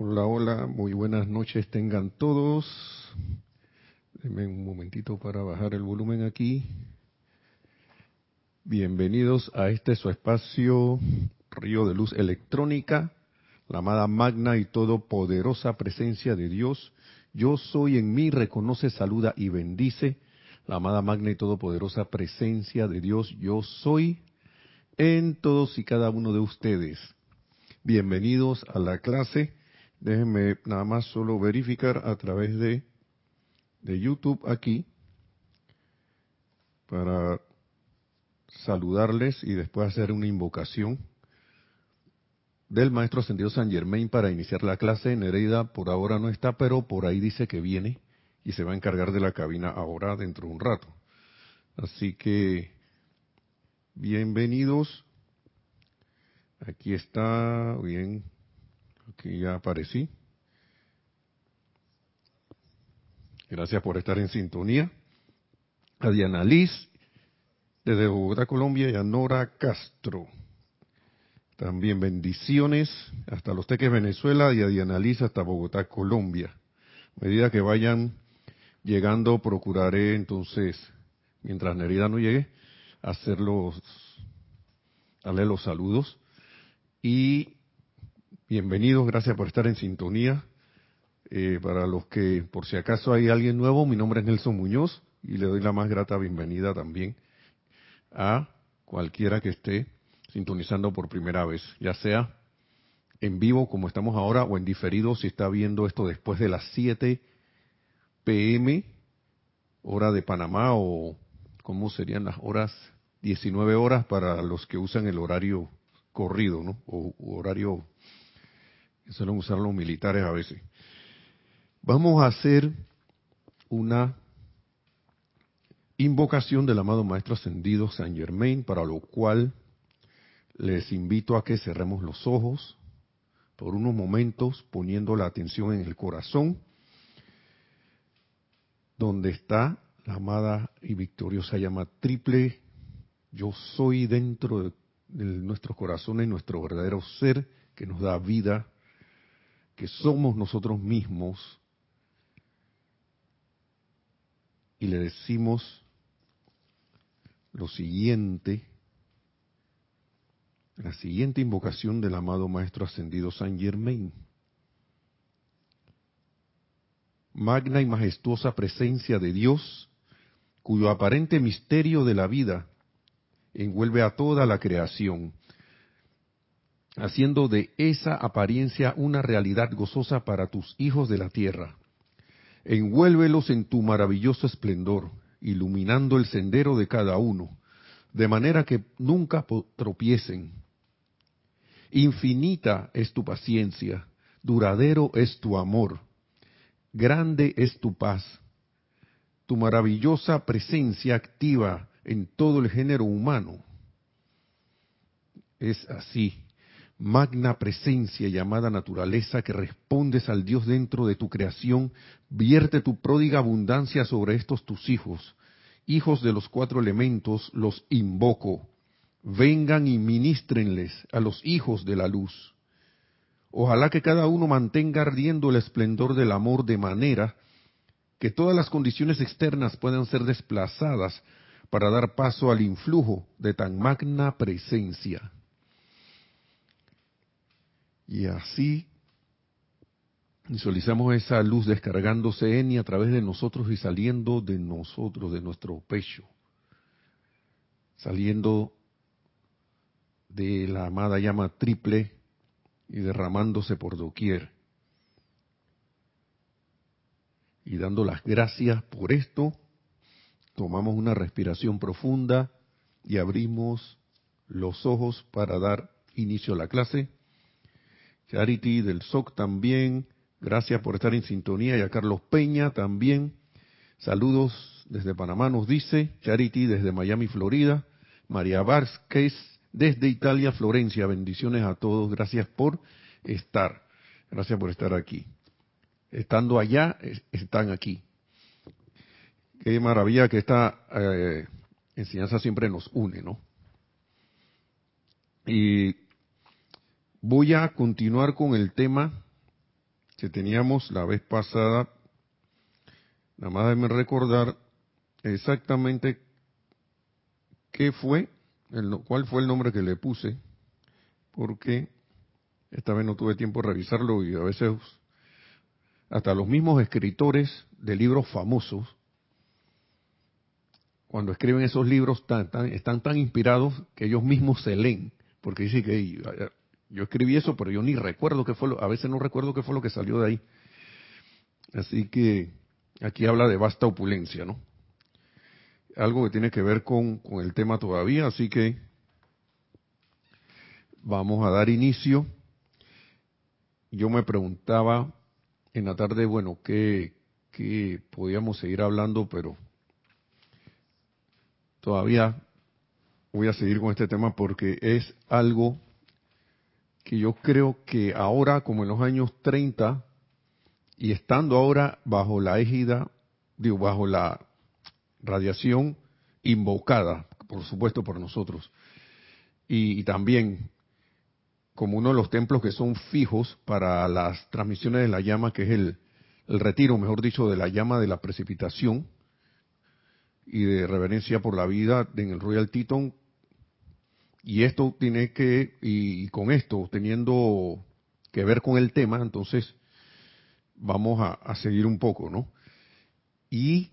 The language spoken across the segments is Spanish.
Hola, hola, muy buenas noches tengan todos. Denme un momentito para bajar el volumen aquí. Bienvenidos a este su espacio Río de Luz Electrónica, la amada magna y todopoderosa presencia de Dios. Yo soy en mí, reconoce, saluda y bendice la amada magna y todopoderosa presencia de Dios. Yo soy en todos y cada uno de ustedes. Bienvenidos a la clase Déjenme nada más solo verificar a través de, de YouTube aquí para saludarles y después hacer una invocación del maestro ascendido San Germain para iniciar la clase. Nereida por ahora no está, pero por ahí dice que viene y se va a encargar de la cabina ahora dentro de un rato. Así que bienvenidos. Aquí está, bien, Aquí ya aparecí. Gracias por estar en sintonía. A Diana Liz, desde Bogotá, Colombia, y a Nora Castro. También bendiciones hasta Los Teques, Venezuela, y a Diana Liz hasta Bogotá, Colombia. A medida que vayan llegando, procuraré entonces, mientras Nerida no llegue, hacerlos, darle los saludos. Y Bienvenidos, gracias por estar en sintonía. Eh, para los que, por si acaso hay alguien nuevo, mi nombre es Nelson Muñoz y le doy la más grata bienvenida también a cualquiera que esté sintonizando por primera vez, ya sea en vivo como estamos ahora o en diferido si está viendo esto después de las 7 pm, hora de Panamá o cómo serían las horas 19 horas para los que usan el horario corrido, ¿no? O horario suelen usar los militares a veces. Vamos a hacer una invocación del amado Maestro Ascendido San Germain, para lo cual les invito a que cerremos los ojos por unos momentos poniendo la atención en el corazón, donde está la amada y victoriosa llama triple, yo soy dentro de, de nuestros corazones, nuestro verdadero ser que nos da vida, que somos nosotros mismos y le decimos lo siguiente, la siguiente invocación del amado Maestro Ascendido San Germain. Magna y majestuosa presencia de Dios, cuyo aparente misterio de la vida envuelve a toda la creación haciendo de esa apariencia una realidad gozosa para tus hijos de la tierra. Envuélvelos en tu maravilloso esplendor, iluminando el sendero de cada uno, de manera que nunca tropiecen. Infinita es tu paciencia, duradero es tu amor, grande es tu paz. Tu maravillosa presencia activa en todo el género humano. Es así magna presencia llamada naturaleza que respondes al Dios dentro de tu creación, vierte tu pródiga abundancia sobre estos tus hijos. Hijos de los cuatro elementos, los invoco. Vengan y ministrenles a los hijos de la luz. Ojalá que cada uno mantenga ardiendo el esplendor del amor de manera que todas las condiciones externas puedan ser desplazadas para dar paso al influjo de tan magna presencia. Y así visualizamos esa luz descargándose en y a través de nosotros y saliendo de nosotros, de nuestro pecho, saliendo de la amada llama triple y derramándose por doquier. Y dando las gracias por esto, tomamos una respiración profunda y abrimos los ojos para dar inicio a la clase. Charity del SOC también, gracias por estar en sintonía y a Carlos Peña también. Saludos desde Panamá nos dice, Charity desde Miami, Florida, María Vázquez desde Italia, Florencia, bendiciones a todos, gracias por estar, gracias por estar aquí. Estando allá, están aquí. Qué maravilla que esta eh, enseñanza siempre nos une, ¿no? Y Voy a continuar con el tema que teníamos la vez pasada, nada más déjenme recordar exactamente qué fue, el, cuál fue el nombre que le puse, porque esta vez no tuve tiempo de revisarlo y a veces hasta los mismos escritores de libros famosos, cuando escriben esos libros, están tan inspirados que ellos mismos se leen, porque dicen que yo escribí eso, pero yo ni recuerdo qué fue, lo, a veces no recuerdo qué fue lo que salió de ahí. Así que aquí habla de vasta opulencia, ¿no? Algo que tiene que ver con, con el tema todavía, así que vamos a dar inicio. Yo me preguntaba en la tarde, bueno, qué, qué podíamos seguir hablando, pero todavía voy a seguir con este tema porque es algo que yo creo que ahora, como en los años 30, y estando ahora bajo la égida, digo, bajo la radiación invocada, por supuesto, por nosotros, y, y también como uno de los templos que son fijos para las transmisiones de la llama, que es el, retiro, mejor dicho, de la llama de la precipitación y de reverencia por la vida en el Royal Teton. Y esto tiene que, y, con esto, teniendo que ver con el tema, entonces vamos a, seguir un poco, ¿no? Y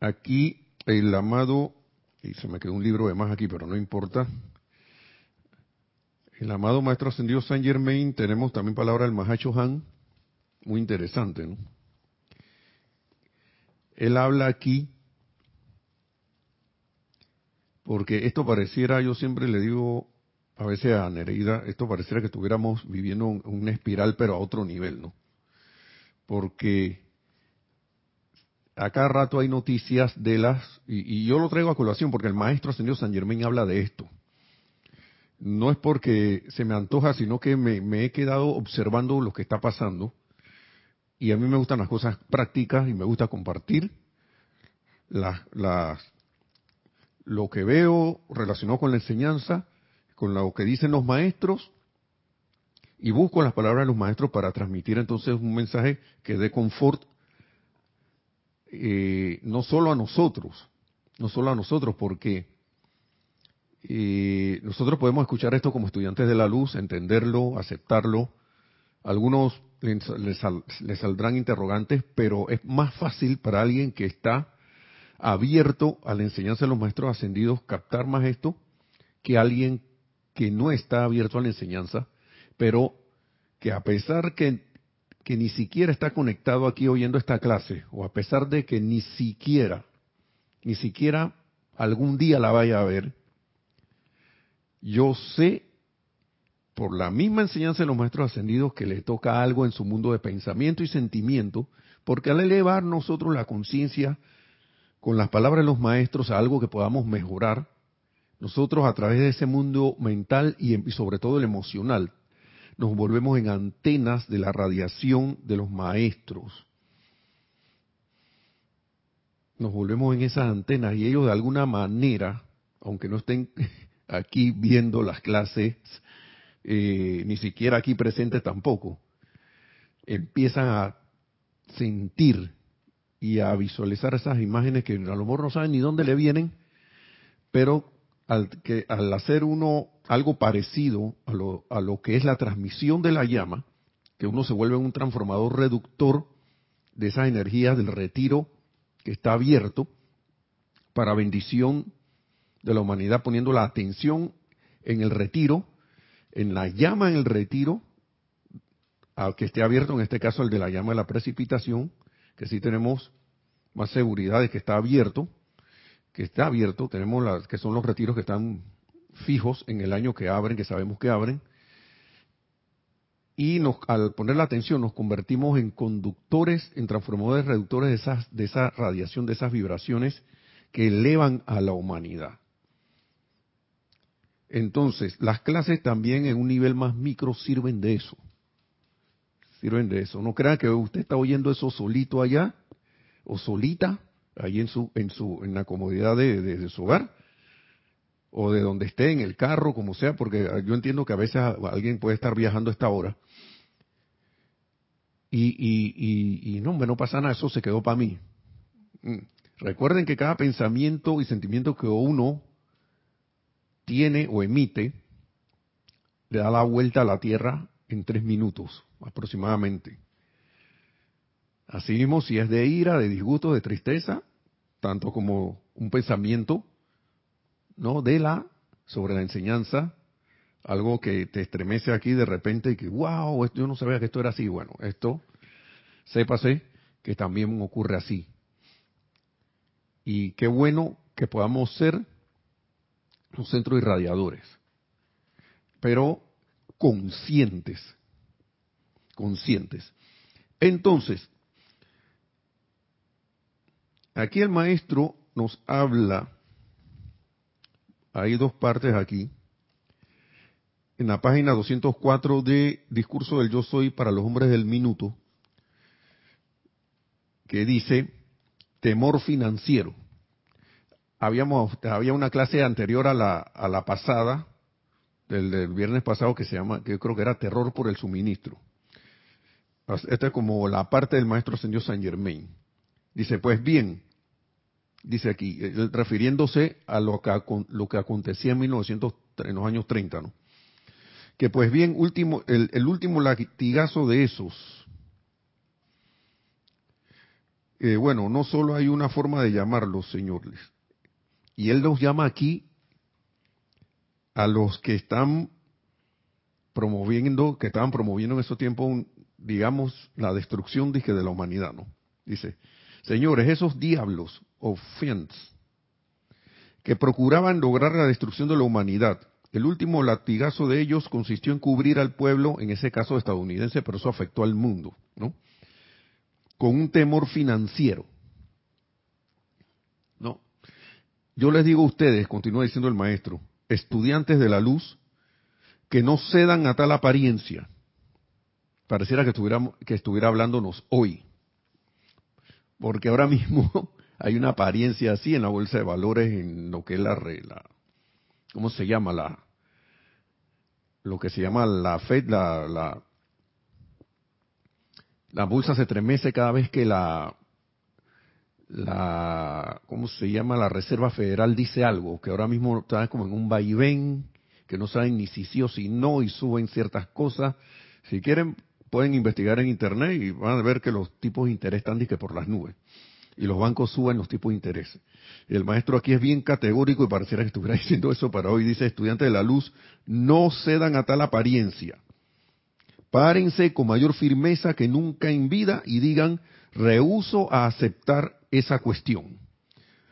aquí el amado, y se me quedó un libro de más aquí, pero no importa, el amado Maestro Ascendido Saint Germain, tenemos también palabra del Mahacho Han, muy interesante, ¿no? Él habla aquí, porque esto pareciera, yo siempre le digo a veces a Nereida, esto pareciera que estuviéramos viviendo una espiral, pero a otro nivel, ¿no? Porque a cada rato hay noticias de las, y, yo lo traigo a colación porque el Maestro Ascendido San Germain habla de esto no es porque se me antoja, sino que me, he quedado observando lo que está pasando. Y a mí me gustan las cosas prácticas y me gusta compartir las, lo que veo relacionado con la enseñanza, con lo que dicen los maestros, y busco las palabras de los maestros para transmitir entonces un mensaje que dé confort eh, no solo a nosotros, no solo a nosotros, porque y nosotros podemos escuchar esto como estudiantes de la luz, entenderlo, aceptarlo. Algunos les, saldrán interrogantes, pero es más fácil para alguien que está abierto a la enseñanza de los maestros ascendidos captar más esto que alguien que no está abierto a la enseñanza, pero que a pesar que, que ni siquiera está conectado aquí oyendo esta clase, o a pesar de que ni siquiera, ni siquiera algún día la vaya a ver, yo sé por la misma enseñanza de los maestros ascendidos que le toca algo en su mundo de pensamiento y sentimiento, porque al elevar nosotros la conciencia con las palabras de los maestros a algo que podamos mejorar, nosotros a través de ese mundo mental y, sobre todo el emocional, nos volvemos en antenas de la radiación de los maestros. Nos volvemos en esas antenas y ellos de alguna manera, aunque no estén aquí viendo las clases, eh, ni siquiera aquí presentes tampoco, empiezan a sentir y a visualizar esas imágenes que a lo mejor no saben ni dónde le vienen, pero al, que, al hacer uno algo parecido a lo, a lo que es la transmisión de la llama, que uno se vuelve un transformador reductor de esas energías del retiro que está abierto para bendición de la humanidad poniendo la atención en el retiro, en la llama en el retiro, al que esté abierto, en este caso el de la llama de la precipitación, que sí tenemos más seguridad de que está abierto, que está abierto, tenemos las que son los retiros que están fijos en el año que abren, que sabemos que abren, y al poner la atención nos convertimos en conductores, en transformadores reductores de, esas, de esa radiación, de esas vibraciones que elevan a la humanidad. Entonces, las clases también en un nivel más micro sirven de eso. Sirven de eso. No crean que usted está oyendo eso solito allá o solita, ahí en su, en su, en la comodidad de, su hogar o de donde esté, en el carro, como sea, porque yo entiendo que a veces alguien puede estar viajando a esta hora y, y, y, no, no pasa nada, eso se quedó para mí. Mm. Recuerden que cada pensamiento y sentimiento que uno tiene o emite le da la vuelta a la Tierra en tres minutos aproximadamente. Así mismo, si es de ira, de disgusto, de tristeza, tanto como un pensamiento, ¿no? De la, sobre la enseñanza, algo que te estremece aquí de repente y que, wow, yo no sabía que esto era así. Bueno, esto, sépase que también ocurre así. Y qué bueno que podamos ser un centro irradiadores, pero conscientes, conscientes. Entonces, aquí el maestro nos habla, hay dos partes aquí, en la página 204 de Discurso del Yo Soy para los Hombres del Minuto, que dice temor financiero. Habíamos, había una clase anterior a la, a la pasada, del, del viernes pasado, que se llama, que yo creo que era terror por el suministro. Esta es como la parte del maestro señor Saint Germain. Dice, pues bien, dice aquí, eh, refiriéndose a lo que, lo que acontecía en, 1900, en los años 30, ¿no? que pues bien, último, el, último latigazo de esos, eh, bueno, no solo hay una forma de llamarlos, señores, y él nos llama aquí a los que están promoviendo, que estaban promoviendo en ese tiempo, digamos, la destrucción de la humanidad, ¿no? Dice, señores, esos diablos o fiends que procuraban lograr la destrucción de la humanidad el último latigazo de ellos consistió en cubrir al pueblo, en ese caso estadounidense, pero eso afectó al mundo, ¿no? Con un temor financiero. No. Yo les digo a ustedes, continúa diciendo el maestro, estudiantes de la luz, que no cedan a tal apariencia. Pareciera que estuviera, que estuviera hablándonos hoy. Porque ahora mismo hay una apariencia así en la bolsa de valores, en lo que es la, la, ¿cómo se llama? La, lo que se llama la Fed, la, la, la bolsa se tremece cada vez que la, la, ¿cómo se llama? La Reserva Federal dice algo, que ahora mismo está como en un vaivén, que no saben ni si sí o si no y suben ciertas cosas. Si quieren, pueden investigar en Internet y van a ver que los tipos de interés están por las nubes y los bancos suben los tipos de interés. El maestro aquí es bien categórico y pareciera que estuviera diciendo eso para hoy. Dice, estudiantes de la luz, no cedan a tal apariencia. Párense con mayor firmeza que nunca en vida y digan, rehuso a aceptar esa cuestión.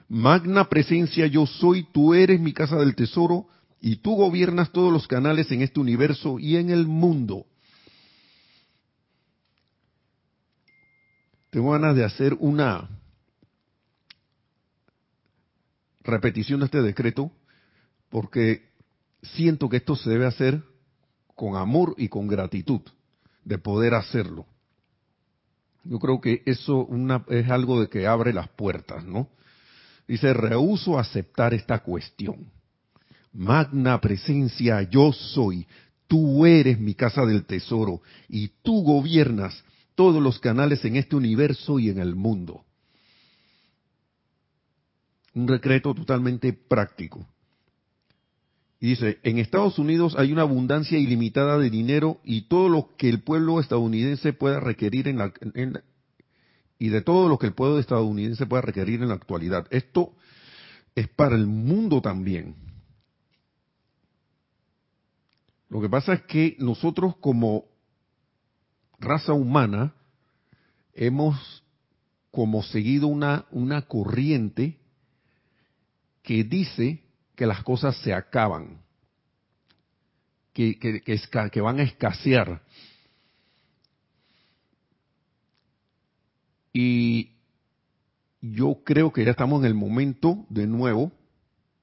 Magna presencia yo soy, tú eres mi casa del tesoro y tú gobiernas todos los canales en este universo y en el mundo. Tengo ganas de hacer una repetición de este decreto porque siento que esto se debe hacer con amor y con gratitud de poder hacerlo. Yo creo que eso es algo de que abre las puertas, ¿no? Dice, rehuso aceptar esta cuestión. Magna presencia, yo soy, tú eres mi casa del tesoro y tú gobiernas todos los canales en este universo y en el mundo un decreto totalmente práctico. Y dice, en Estados Unidos hay una abundancia ilimitada de dinero y todo lo que el pueblo estadounidense pueda requerir en la, y de todo lo que el pueblo estadounidense pueda requerir en la actualidad. Esto es para el mundo también. Lo que pasa es que nosotros como raza humana hemos como seguido una, una corriente que dice que las cosas se acaban, que, que, van a escasear. Y yo creo que ya estamos en el momento de nuevo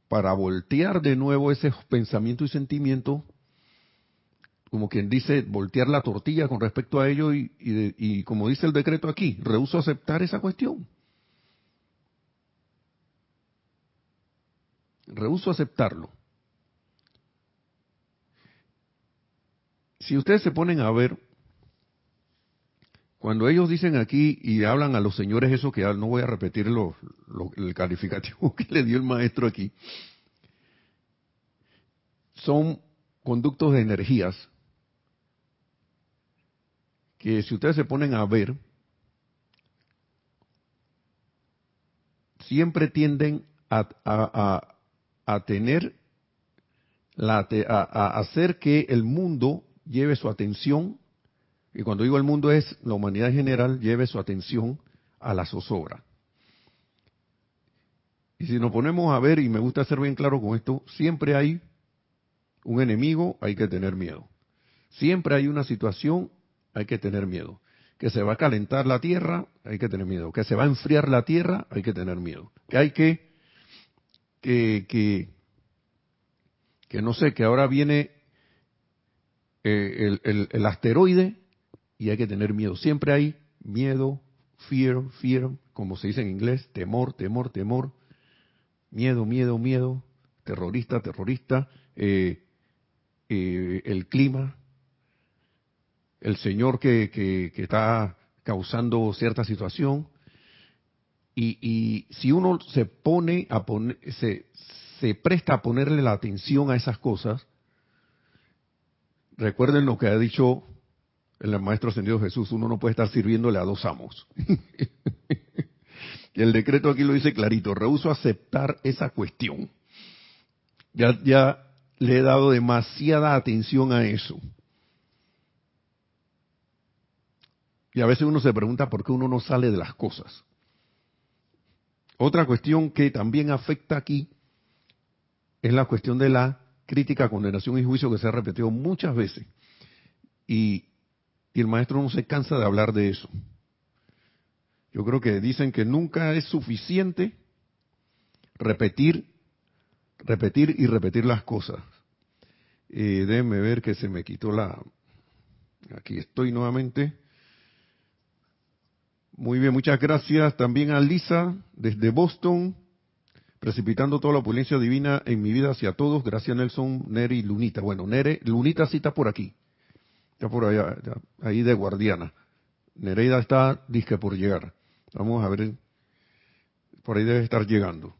para voltear de nuevo ese pensamiento y sentimiento, como quien dice, voltear la tortilla con respecto a ello y, y como dice el decreto aquí, rehuso aceptar esa cuestión. Rehuso aceptarlo. Si ustedes se ponen a ver cuando ellos dicen aquí y hablan a los señores eso que no voy a repetir el calificativo que le dio el maestro aquí, son conductos de energías que si ustedes se ponen a ver, siempre tienden a, a, tener, la, a, hacer que el mundo lleve su atención, y cuando digo el mundo es la humanidad en general, lleve su atención a la zozobra. Y si nos ponemos a ver, y me gusta ser bien claro con esto, siempre hay un enemigo, hay que tener miedo. Siempre hay una situación, hay que tener miedo. Que se va a calentar la tierra, hay que tener miedo. Que se va a enfriar la tierra, hay que tener miedo. Que hay que, que, que, que no sé, que ahora viene eh, el, el, asteroide y hay que tener miedo. Siempre hay miedo, fear, fear, como se dice en inglés, temor, temor, temor, miedo, miedo, miedo, terrorista, terrorista, eh, eh, el clima, el Señor que, que, está causando cierta situación. Y, si uno se pone a poner, se, presta a ponerle la atención a esas cosas, recuerden lo que ha dicho el maestro ascendido Jesús, uno no puede estar sirviéndole a dos amos. el decreto aquí lo dice clarito, rehuso aceptar esa cuestión. Ya le he dado demasiada atención a eso. Y a veces uno se pregunta por qué uno no sale de las cosas. Otra cuestión que también afecta aquí es la cuestión de la crítica, condenación y juicio que se ha repetido muchas veces. Y, el maestro no se cansa de hablar de eso. Yo creo que dicen que nunca es suficiente repetir repetir y repetir las cosas. Eh, déjenme ver que se me quitó la... Aquí estoy nuevamente. Muy bien, muchas gracias también a Lisa desde Boston, precipitando toda la opulencia divina en mi vida hacia todos. Gracias Nelson, Nere y Lunita. Bueno, Nere, Lunita sí está por aquí, está por allá, ahí de guardiana. Nereida está, disque por llegar. Vamos a ver, por ahí debe estar llegando.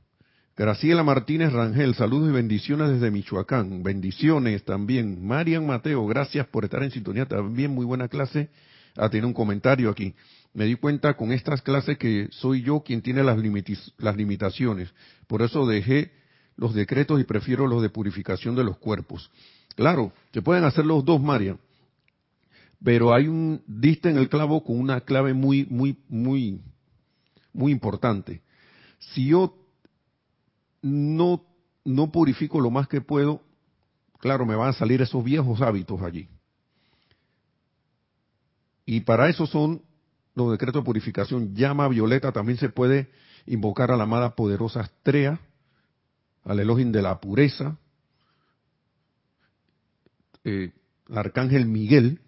Graciela Martínez Rangel, saludos y bendiciones desde Michoacán. Bendiciones también. Marian Mateo, gracias por estar en sintonía. También muy buena clase. Ah, tiene un comentario aquí. Me di cuenta con estas clases que soy yo quien tiene las, limitaciones. Por eso dejé los decretos y prefiero los de purificación de los cuerpos. Claro, se pueden hacer los dos, Marian. Pero hay un, diste en el clavo con una clave muy, muy, muy, muy importante. Si yo no, no purifico lo más que puedo, claro, me van a salir esos viejos hábitos allí. Y para eso son los decretos de purificación. Llama violeta también se puede invocar a la amada poderosa Astrea, al Elohim de la pureza, eh, el arcángel Miguel,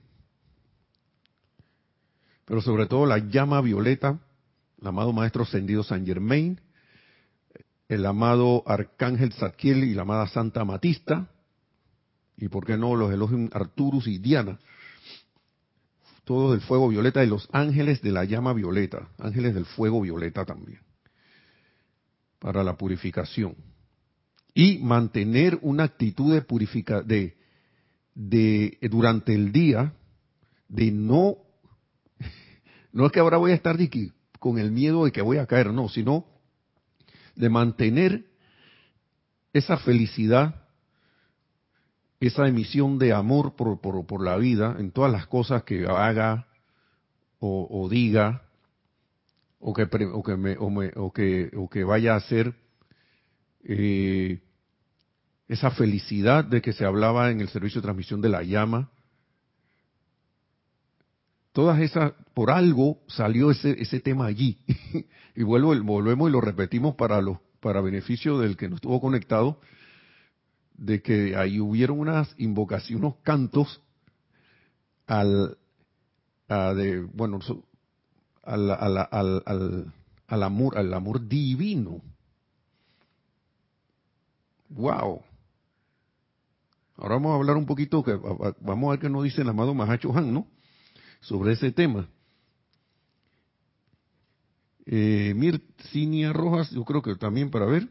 pero sobre todo la llama violeta, el amado Maestro Ascendido San Germain, el amado Arcángel Zadkiel y la amada Santa Matista, y por qué no los elogios Arturus y Diana, todos del fuego violeta y los ángeles de la llama violeta, ángeles del fuego violeta también, para la purificación. Y mantener una actitud de purificación, de, de, durante el día, de no, no es que ahora voy a estar con el miedo de que voy a caer, no, sino de mantener esa felicidad, esa emisión de amor por, por, la vida en todas las cosas que haga o, diga o que, o que, me, o, que, o que vaya a hacer eh, esa felicidad de que se hablaba en el servicio de transmisión de la llama. Todas esas, por algo salió ese, ese tema allí. y vuelvo, volvemos y lo repetimos para los para beneficio del que no estuvo conectado, de que ahí hubieron unas invocaciones, unos cantos al, de, bueno, al, al, al, amor, al amor divino. Wow. Ahora vamos a hablar un poquito, que vamos a ver qué nos dice el amado Mahacho Han, ¿no? Sobre ese tema. Eh, Cinia Rojas, yo creo que también para ver.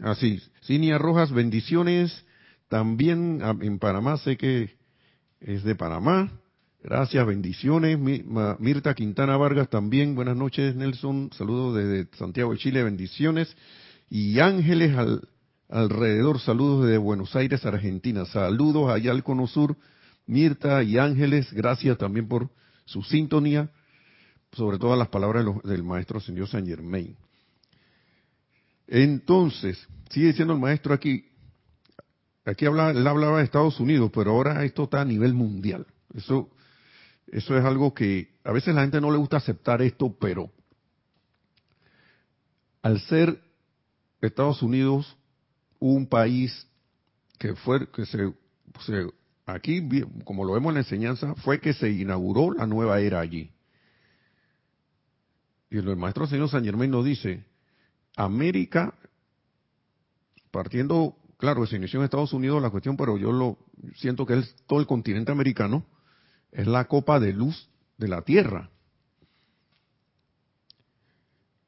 Así, Cinia Rojas, bendiciones. También ah, en Panamá, sé que es de Panamá. Gracias, bendiciones. Mirta Quintana Vargas también, buenas noches Nelson, saludos desde Santiago de Chile, bendiciones. Y Ángeles al, alrededor, saludos desde Buenos Aires, Argentina. Saludos allá al Cono Sur, Mirta y Ángeles, gracias también por su sintonía, sobre todo las palabras del maestro señor Saint Germain. Entonces, sigue diciendo el maestro aquí, aquí habla, él hablaba de Estados Unidos, pero ahora esto está a nivel mundial. Eso eso es algo que a veces la gente no le gusta aceptar esto, pero al ser Estados Unidos un país que fue que se, aquí como lo vemos en la enseñanza fue que se inauguró la nueva era allí. Y el maestro señor San Germán nos dice, América, partiendo, claro, se inició en Estados Unidos la cuestión, pero yo lo siento que es todo el continente americano, es la copa de luz de la tierra.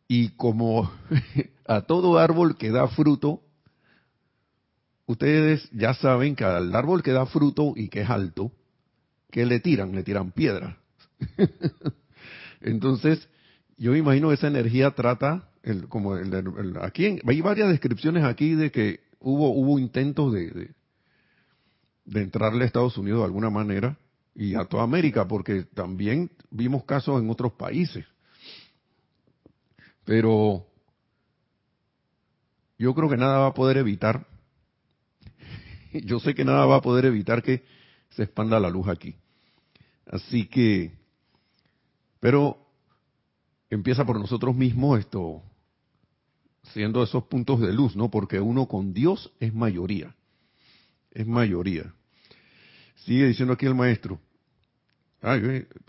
Y como a todo árbol que da fruto, ustedes ya saben que al árbol que da fruto y que es alto, que le tiran? Le tiran piedra. Entonces, yo imagino que esa energía trata, el, como el, aquí hay varias descripciones aquí de que hubo hubo intentos de, de, de entrarle a Estados Unidos de alguna manera, y a toda América, porque también vimos casos en otros países. Pero yo creo que nada va a poder evitar, yo sé que nada va a poder evitar que se expanda la luz aquí. Así que, pero empieza por nosotros mismos esto, siendo esos puntos de luz, ¿no? Porque uno con Dios es mayoría, es mayoría. Sigue diciendo aquí el maestro. Ah,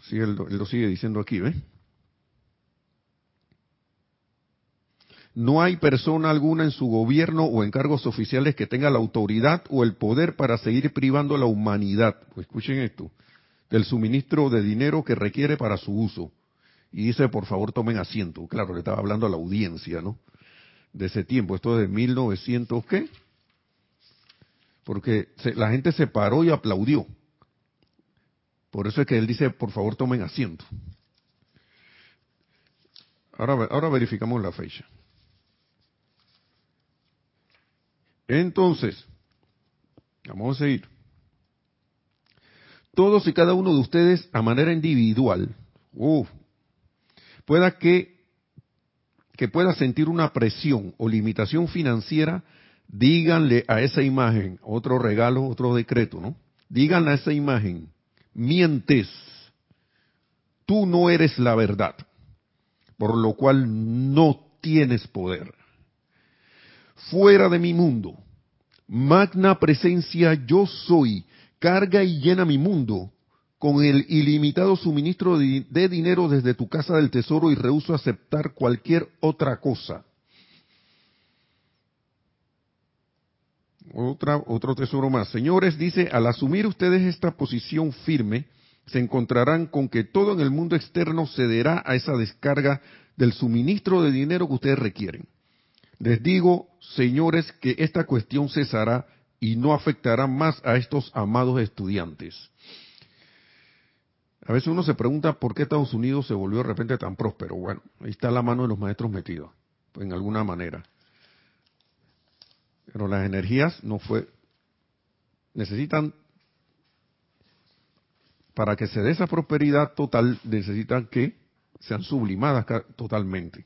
sí, él, lo sigue diciendo aquí, ¿ves? No hay persona alguna en su gobierno o en cargos oficiales que tenga la autoridad o el poder para seguir privando a la humanidad, pues escuchen esto, del suministro de dinero que requiere para su uso. Y dice, por favor, tomen asiento. Claro, le estaba hablando a la audiencia, ¿no? De ese tiempo, esto es de 1900, ¿qué? porque la gente se paró y aplaudió. Por eso es que él dice, por favor tomen asiento. Ahora, ahora verificamos la fecha. Entonces, vamos a seguir. Todos y cada uno de ustedes a manera individual, pueda que, que pueda sentir una presión o limitación financiera díganle a esa imagen, otro regalo, otro decreto, ¿no? Díganle a esa imagen, mientes, tú no eres la verdad, por lo cual no tienes poder. Fuera de mi mundo, magna presencia yo soy, carga y llena mi mundo con el ilimitado suministro de, dinero desde tu casa del tesoro y rehuso aceptar cualquier otra cosa Otra, otro tesoro más. Señores, dice, al asumir ustedes esta posición firme, se encontrarán con que todo en el mundo externo cederá a esa descarga del suministro de dinero que ustedes requieren. Les digo, señores, que esta cuestión cesará y no afectará más a estos amados estudiantes. A veces uno se pregunta por qué Estados Unidos se volvió de repente tan próspero. Bueno, ahí está la mano de los maestros metidos, en alguna manera. Pero las energías no fue, necesitan, para que se dé esa prosperidad total, necesitan que sean sublimadas totalmente.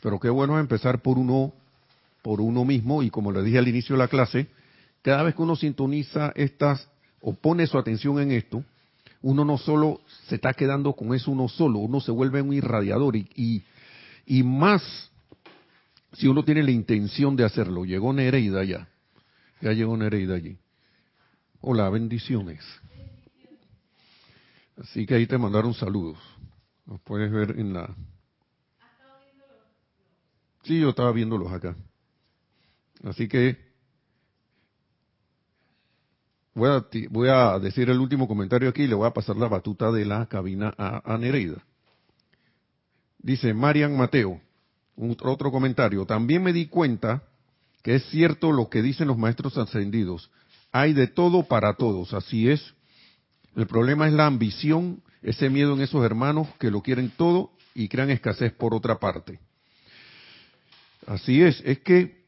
Pero qué bueno empezar por uno, por uno mismo, y como le dije al inicio de la clase, cada vez que uno sintoniza estas, o pone su atención en esto, uno no solo se está quedando con eso uno solo, uno se vuelve un irradiador y, y, y más si uno tiene la intención de hacerlo. Llegó Nereida ya. Ya llegó Nereida allí. Hola, bendiciones. Así que ahí te mandaron saludos. Los puedes ver en la... Sí, yo estaba viéndolos acá. Así que voy a, decir el último comentario aquí y le voy a pasar la batuta de la cabina a, a Nereida. Dice Marian Mateo, otro comentario. También me di cuenta que es cierto lo que dicen los maestros ascendidos. Hay de todo para todos, así es. El problema es la ambición, ese miedo en esos hermanos que lo quieren todo y crean escasez por otra parte. Así es, es que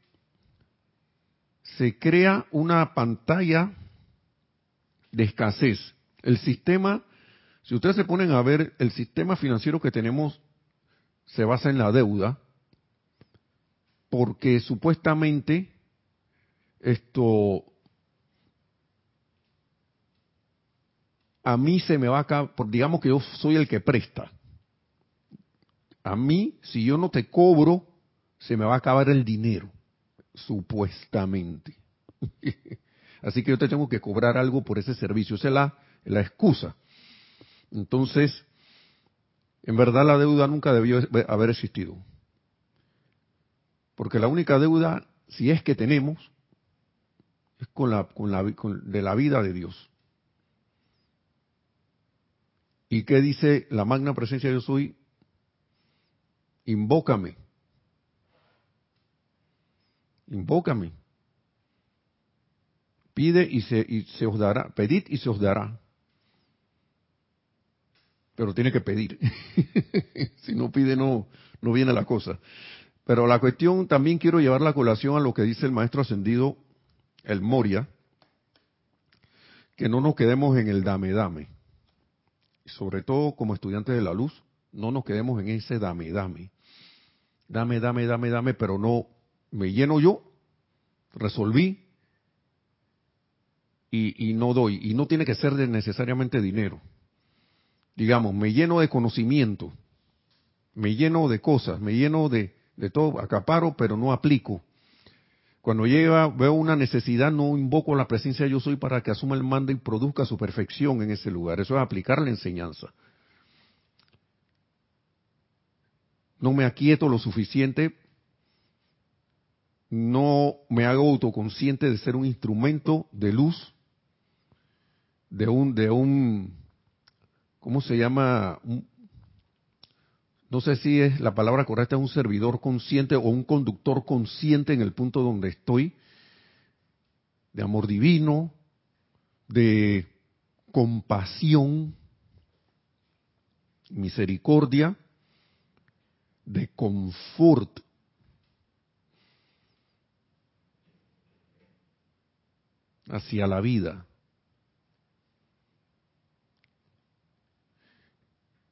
se crea una pantalla de escasez. El sistema, si ustedes se ponen a ver, el sistema financiero que tenemos se basa en la deuda, porque supuestamente esto a mí se me va a digamos que yo soy el que presta. A mí, si yo no te cobro, se me va a acabar el dinero, supuestamente. Así que yo te tengo que cobrar algo por ese servicio. Esa es la, la excusa. Entonces, en verdad la deuda nunca debió haber existido. Porque la única deuda, si es que tenemos, es con la, con la, de la vida de Dios. ¿Y qué dice la magna presencia de yo soy? Invócame. Invócame. Pide y se, y se os dará. Pedid y se os dará. Pero tiene que pedir. si no pide, no, no viene la cosa. Pero la cuestión también quiero llevar la colación a lo que dice el maestro ascendido, el Moria, que no nos quedemos en el dame dame. Y sobre todo como estudiantes de la luz, no nos quedemos en ese dame dame. Dame, dame, dame, dame, pero no me lleno yo, resolví y, no doy. Y no tiene que ser necesariamente dinero. Digamos, me lleno de conocimiento, me lleno de cosas, me lleno de, de todo, acaparo, pero no aplico. Cuando llega, veo una necesidad, no invoco la presencia yo soy para que asuma el mando y produzca su perfección en ese lugar. Eso es aplicar la enseñanza. No me aquieto lo suficiente, no me hago autoconsciente de ser un instrumento de luz, de un, de un, ¿cómo se llama? no sé si es la palabra correcta, un servidor consciente o un conductor consciente en el punto donde estoy, de amor divino, de compasión, misericordia, de confort. hacia la vida.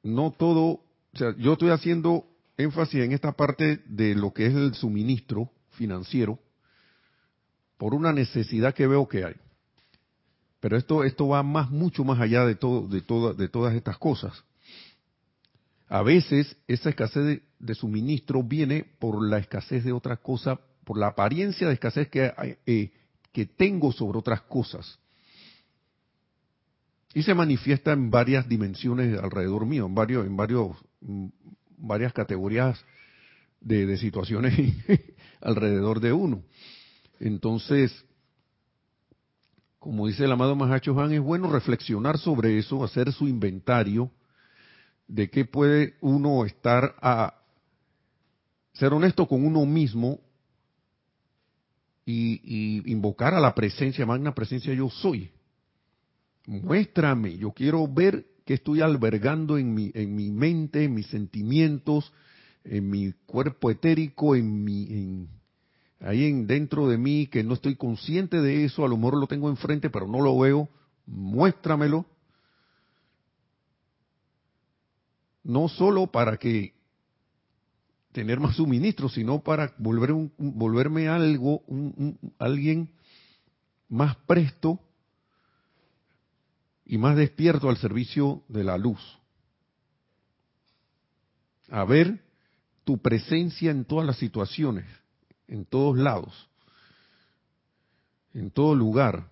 No todo o sea, yo estoy haciendo énfasis en esta parte de lo que es el suministro financiero por una necesidad que veo que hay. Pero esto, esto va más, mucho más allá de todo, de de todas estas cosas. A veces esa escasez de, suministro viene por la escasez de otras cosas, por la apariencia de escasez que, eh, que tengo sobre otras cosas. Y se manifiesta en varias dimensiones alrededor mío, en varios, en varios Mm, varias categorías de, situaciones alrededor de uno. Entonces, como dice el amado Mahacho Han, es bueno reflexionar sobre eso, hacer su inventario de qué puede uno estar a ser honesto con uno mismo y, y, invocar a la presencia, magna presencia yo soy. Muéstrame, yo quiero ver que estoy albergando en mi, en mi mente, en mis sentimientos, en mi cuerpo etérico, en mi, en, ahí en, dentro de mí, que no estoy consciente de eso, a lo mejor lo tengo enfrente, pero no lo veo, muéstramelo. No solo para que tener más suministro, sino para volver un, volverme algo, un, alguien más presto y más despierto al servicio de la luz. A ver tu presencia en todas las situaciones, en todos lados, en todo lugar,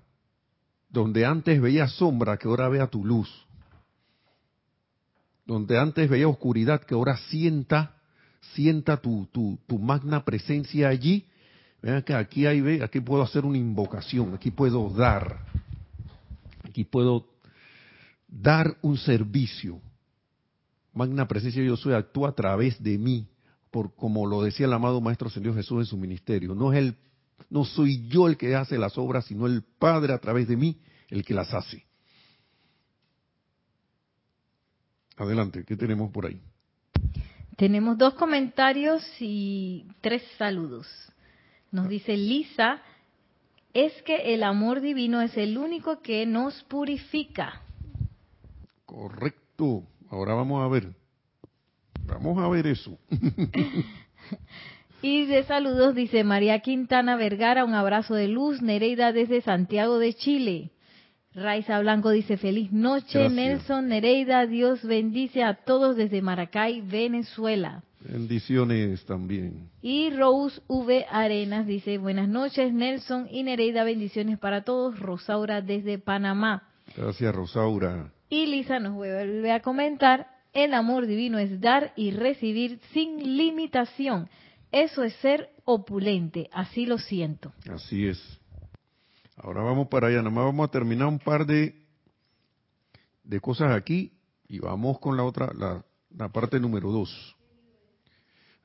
donde antes veía sombra, que ahora vea tu luz, donde antes veía oscuridad, que ahora sienta, sienta tu, tu, magna presencia allí. Vean que aquí hay, aquí puedo hacer una invocación, aquí puedo dar, aquí puedo dar un servicio magna presencia yo soy actúa a través de mí, por como lo decía el amado Maestro Señor Jesús en su ministerio. No es el, no soy yo el que hace las obras, sino el Padre a través de mí el que las hace. Adelante, ¿qué tenemos por ahí? Tenemos dos comentarios y tres saludos. Nos dice Lisa, es que el amor divino es el único que nos purifica. Correcto. Ahora vamos a ver. Vamos a ver eso. y de saludos dice María Quintana Vergara, un abrazo de luz, Nereida desde Santiago de Chile. Raiza Blanco dice feliz noche, Nelson Nereida, Dios bendice a todos desde Maracay, Venezuela. Bendiciones también. Y Rose V. Arenas dice buenas noches, Nelson y Nereida, bendiciones para todos, Rosaura desde Panamá. Gracias, Rosaura. Y Lisa nos vuelve a comentar, el amor divino es dar y recibir sin limitación. Eso es ser opulente, así lo siento. Así es. Ahora vamos para allá, nada más vamos a terminar un par de, de cosas aquí y vamos con la otra, la parte número dos.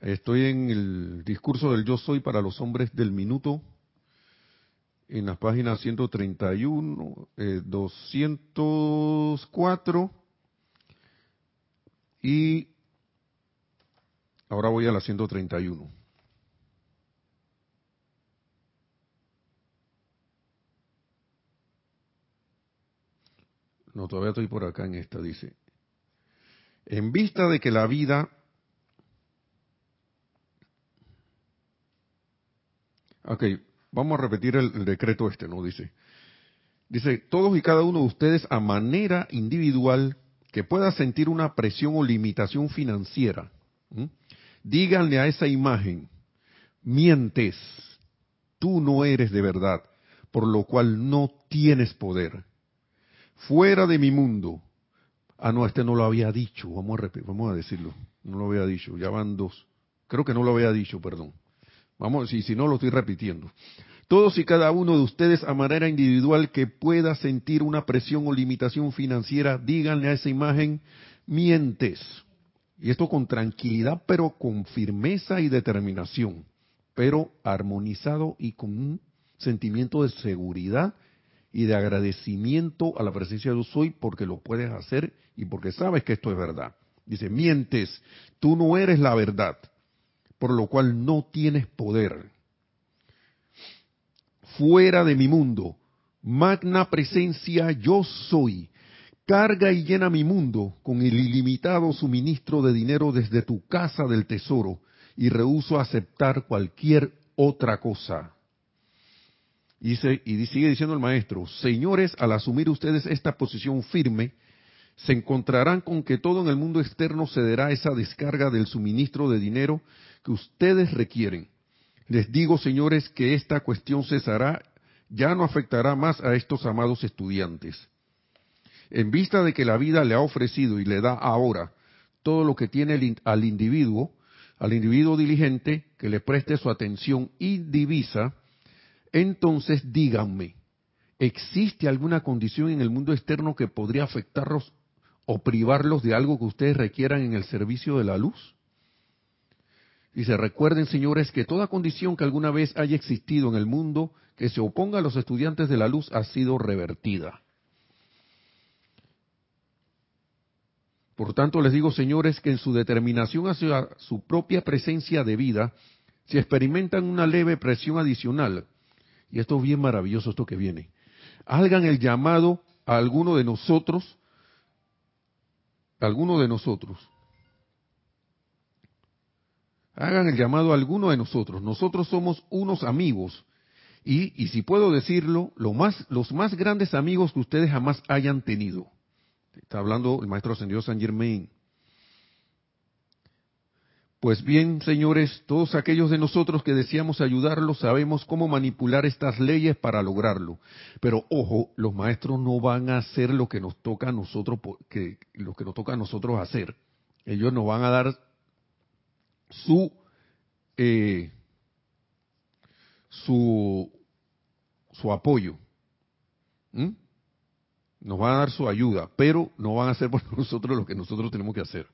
Estoy en el discurso del yo soy para los hombres del minuto, en las páginas 131, eh, 204 y ahora voy a la 131. No, todavía estoy por acá en esta, dice. En vista de que la vida Ok, vamos a repetir el, decreto este, ¿no? Dice, dice, todos y cada uno de ustedes a manera individual que pueda sentir una presión o limitación financiera, díganle a esa imagen, mientes, tú no eres de verdad, por lo cual no tienes poder fuera de mi mundo. Ah, no, este no lo había dicho, vamos a, vamos a decirlo, no lo había dicho, ya van dos. Creo que no lo había dicho, perdón. Vamos, si, no lo estoy repitiendo. Todos y cada uno de ustedes a manera individual que pueda sentir una presión o limitación financiera, díganle a esa imagen, mientes. Y esto con tranquilidad, pero con firmeza y determinación, pero armonizado y con un sentimiento de seguridad y de agradecimiento a la presencia de Dios soy porque lo puedes hacer y porque sabes que esto es verdad. Dice, mientes, tú no eres la verdad, por lo cual no tienes poder. Fuera de mi mundo, magna presencia yo soy. Carga y llena mi mundo con el ilimitado suministro de dinero desde tu casa del tesoro y rehuso aceptar cualquier otra cosa. Y, sigue diciendo el maestro, señores, al asumir ustedes esta posición firme, se encontrarán con que todo en el mundo externo cederá esa descarga del suministro de dinero que ustedes requieren. Les digo, señores, que esta cuestión cesará, ya no afectará más a estos amados estudiantes. En vista de que la vida le ha ofrecido y le da ahora todo lo que tiene al individuo, al individuo diligente que le preste su atención indivisa, entonces díganme, ¿existe alguna condición en el mundo externo que podría afectarlos o privarlos de algo que ustedes requieran en el servicio de la luz? Dice, recuerden señores que toda condición que alguna vez haya existido en el mundo que se oponga a los estudiantes de la luz ha sido revertida. Por tanto, les digo, señores, que en su determinación hacia su propia presencia de vida, si experimentan una leve presión adicional, y esto es bien maravilloso, esto que viene. Hagan el llamado a alguno de nosotros, a alguno de nosotros. Hagan el llamado a alguno de nosotros. Nosotros somos unos amigos. Y, y si puedo decirlo, los más grandes amigos que ustedes jamás hayan tenido. Está hablando el maestro ascendido San Germain. Pues bien, señores, todos aquellos de nosotros que deseamos ayudarlos sabemos cómo manipular estas leyes para lograrlo. Pero ojo, los maestros no van a hacer lo que nos toca a nosotros, que, lo que nos toca a nosotros hacer. Ellos nos van a dar su eh, su su apoyo. Nos van a dar su ayuda, pero no van a hacer por nosotros lo que nosotros tenemos que hacer.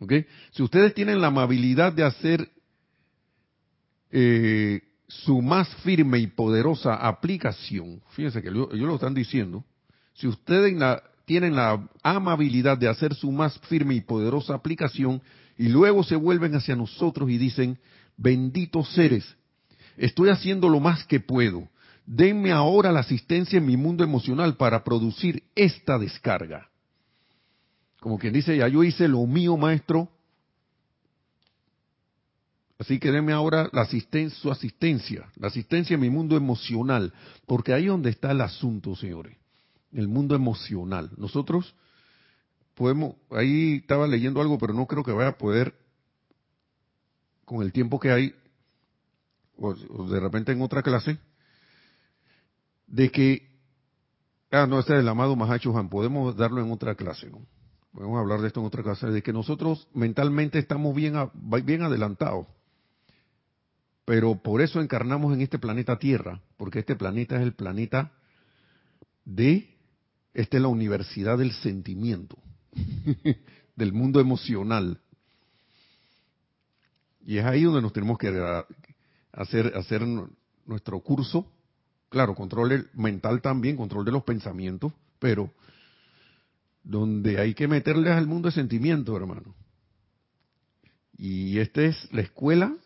¿Ok? Si ustedes tienen la amabilidad de hacer eh, su más firme y poderosa aplicación, fíjense que ellos lo están diciendo, si ustedes tienen la amabilidad de hacer su más firme y poderosa aplicación y luego se vuelven hacia nosotros y dicen, benditos seres, estoy haciendo lo más que puedo, denme ahora la asistencia en mi mundo emocional para producir esta descarga. Como quien dice, ya yo hice lo mío, maestro, Así que denme ahora la asistencia, su asistencia, la asistencia en mi mundo emocional, porque ahí es donde está el asunto, señores, el mundo emocional. Nosotros podemos, ahí estaba leyendo algo, pero no creo que vaya a poder, con el tiempo que hay, o, de repente en otra clase, de que, ah, no, este es el amado Mahacho Han, podemos darlo en otra clase, ¿no? Podemos hablar de esto en otra clase, de que nosotros mentalmente estamos bien, bien adelantados pero por eso encarnamos en este planeta Tierra, porque este planeta es el planeta de, esta es la universidad del sentimiento, del mundo emocional. Y es ahí donde nos tenemos que hacer, hacer nuestro curso. Claro, control mental también, control de los pensamientos, pero donde hay que meterles al mundo de sentimiento, hermano. Y esta es la escuela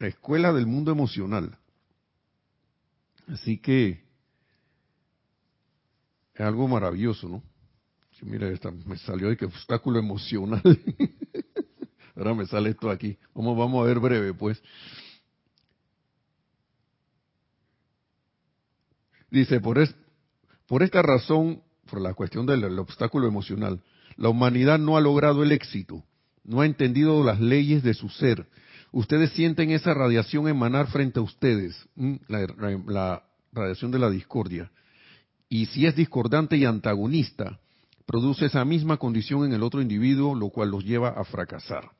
la escuela del mundo emocional. Así que es algo maravilloso, ¿no? Mira, esta, me salió que obstáculo emocional. Ahora me sale esto aquí. Vamos, vamos a ver breve, pues. Dice, por, es, por esta razón, por la cuestión del obstáculo emocional, la humanidad no ha logrado el éxito, no ha entendido las leyes de su ser, ustedes sienten esa radiación emanar frente a ustedes, la, radiación de la discordia. Y si es discordante y antagonista, produce esa misma condición en el otro individuo, lo cual los lleva a fracasar.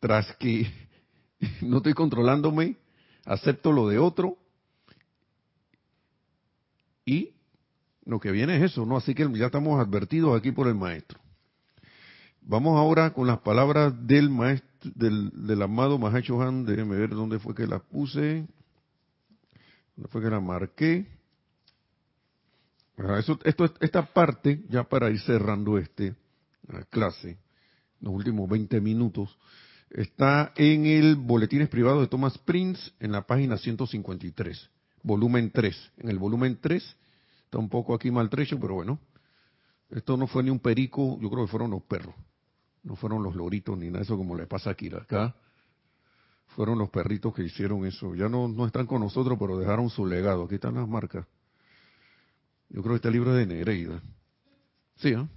Tras que no estoy controlándome, acepto lo de otro y lo que viene es eso, ¿no? Así que ya estamos advertidos aquí por el maestro. Vamos ahora con las palabras del maestro, del, amado Mahacho Han, déjenme ver dónde fue que la puse, dónde fue que la marqué. Esto, esta parte, ya para ir cerrando este, la clase, los últimos 20 minutos, está en el Boletines Privados de Thomas Prince, en la página 153, volumen 3. En el volumen 3, está un poco aquí maltrecho, pero bueno, esto no fue ni un perico, yo creo que fueron los perros. No fueron los loritos ni nada eso como le pasa aquí. Acá fueron los perritos que hicieron eso. Ya no, no están con nosotros, pero dejaron su legado. Aquí están las marcas. Yo creo que este libro de Nereida. Sí, ¿eh?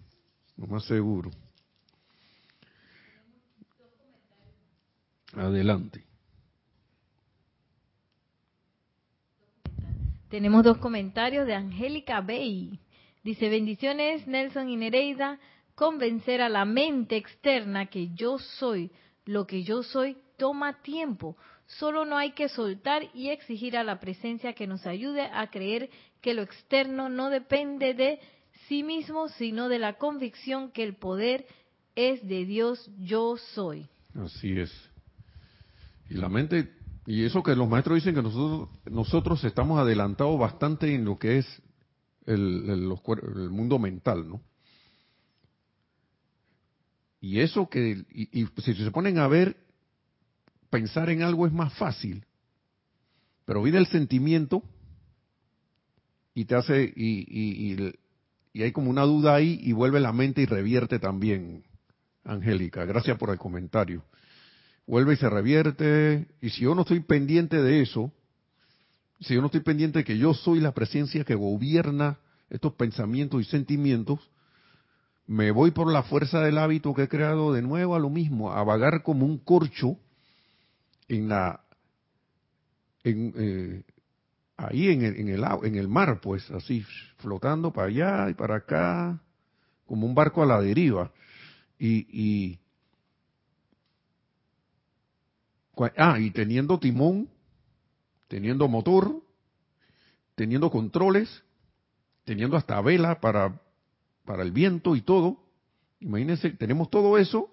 Lo más seguro. Adelante. Tenemos dos comentarios de Angélica Bey. Dice, bendiciones Nelson y Nereida convencer a la mente externa que yo soy lo que yo soy toma tiempo. Solo no hay que soltar y exigir a la presencia que nos ayude a creer que lo externo no depende de sí mismo, sino de la convicción que el poder es de Dios yo soy. Así es. Y la mente, y eso que los maestros dicen que nosotros, nosotros estamos adelantados bastante en lo que es el, el mundo mental, ¿no? Y eso que, y, si se ponen a ver, pensar en algo es más fácil. Pero viene el sentimiento y te hace, y, y, y, hay como una duda ahí y vuelve la mente y revierte también, Angélica. Gracias por el comentario. Vuelve y se revierte. Y si yo no estoy pendiente de eso, si yo no estoy pendiente de que yo soy la presencia que gobierna estos pensamientos y sentimientos, me voy por la fuerza del hábito que he creado de nuevo a lo mismo, a vagar como un corcho en la, en, eh, ahí en el, en el, en el mar, pues así, flotando para allá y para acá, como un barco a la deriva. Y, y, ah, y teniendo timón, teniendo motor, teniendo controles, teniendo hasta vela para para el viento y todo, Imagínense, tenemos todo eso,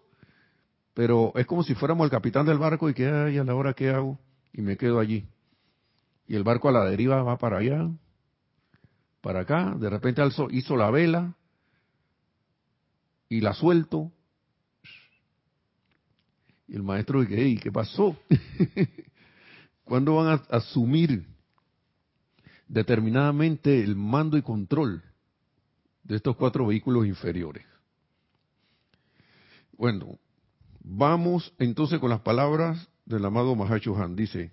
pero es como si fuéramos el capitán del barco y que, ay, a la hora que hago, y me quedo allí. Y el barco a la deriva va para allá, para acá, de repente hizo la vela y la suelto. Y el maestro dice, hey, ¿qué pasó? ¿Cuándo van a asumir determinadamente el mando y control de estos cuatro vehículos inferiores? Bueno, vamos entonces con las palabras del amado Mahacho Han. Dice,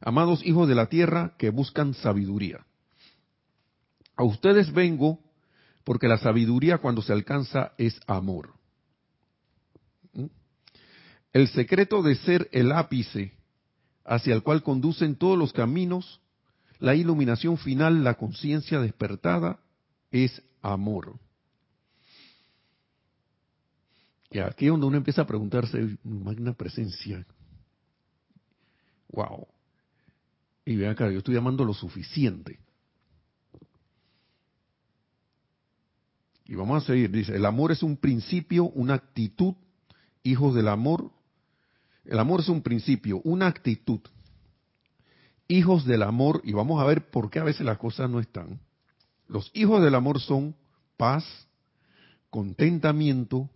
amados hijos de la tierra que buscan sabiduría. A ustedes vengo porque la sabiduría cuando se alcanza es amor. ¿Mm? El secreto de ser el ápice hacia el cual conducen todos los caminos, la iluminación final, la conciencia despertada, es amor. Y aquí es donde uno empieza a preguntarse, magna presencia. Wow. Y vean acá, yo estoy llamando lo suficiente. Y vamos a seguir, dice, el amor es un principio, una actitud, hijos del amor. El amor es un principio, una actitud. Hijos del amor, y vamos a ver por qué a veces las cosas no están. Los hijos del amor son paz, contentamiento,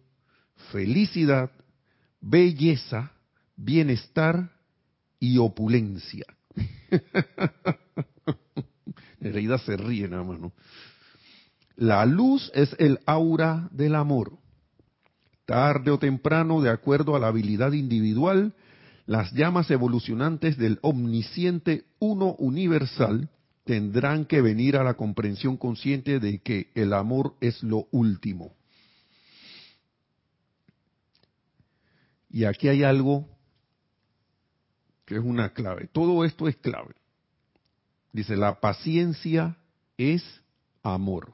felicidad, belleza, bienestar y opulencia. Nereida se ríe nada más, ¿no? La luz es el aura del amor. Tarde o temprano, de acuerdo a la habilidad individual, las llamas evolucionantes del omnisciente uno universal tendrán que venir a la comprensión consciente de que el amor es lo último. Y aquí hay algo que es una clave. Todo esto es clave. Dice, la paciencia es amor.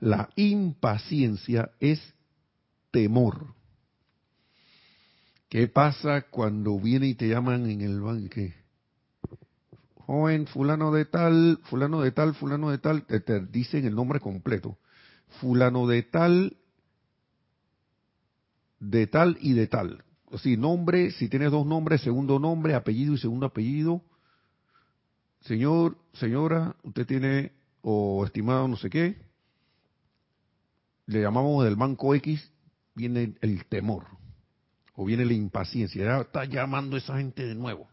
La impaciencia es temor. ¿Qué pasa cuando viene y te llaman en el banque? Joven, fulano de tal, fulano de tal, fulano de tal, te, te dicen el nombre completo. Fulano de tal, de tal y de tal. Si nombre, si tienes dos nombres, segundo nombre, apellido y segundo apellido. Señor, señora, usted tiene, o estimado no sé qué, le llamamos del banco X, viene el temor o viene la impaciencia. Ya está llamando esa gente de nuevo.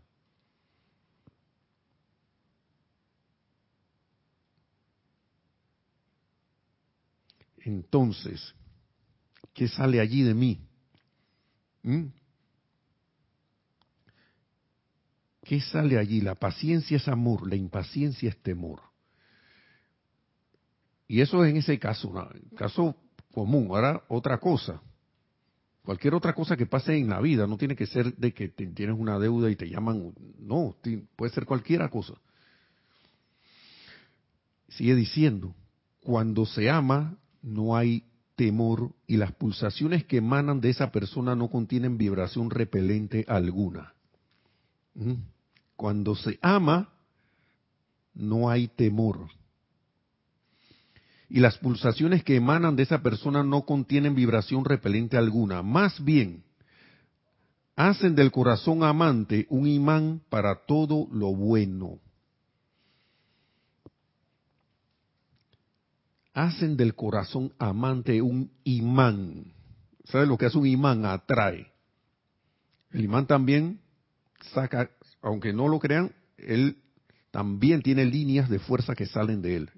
Entonces, ¿qué sale allí de mí? ¿Mm? ¿Qué sale allí? La paciencia es amor, la impaciencia es temor. Y eso es en ese caso, caso común. Ahora, otra cosa. Cualquier otra cosa que pase en la vida, no tiene que ser de que tienes una deuda y te llaman, no, puede ser cualquier cosa. Sigue diciendo, cuando se ama no hay temor y las pulsaciones que emanan de esa persona no contienen vibración repelente alguna. ¿Mm? Cuando se ama no hay temor y las pulsaciones que emanan de esa persona no contienen vibración repelente alguna. Más bien, hacen del corazón amante un imán para todo lo bueno. Hacen del corazón amante un imán. ¿Sabe lo que hace un imán? Atrae. El imán también saca, aunque no lo crean, él también tiene líneas de fuerza que salen de él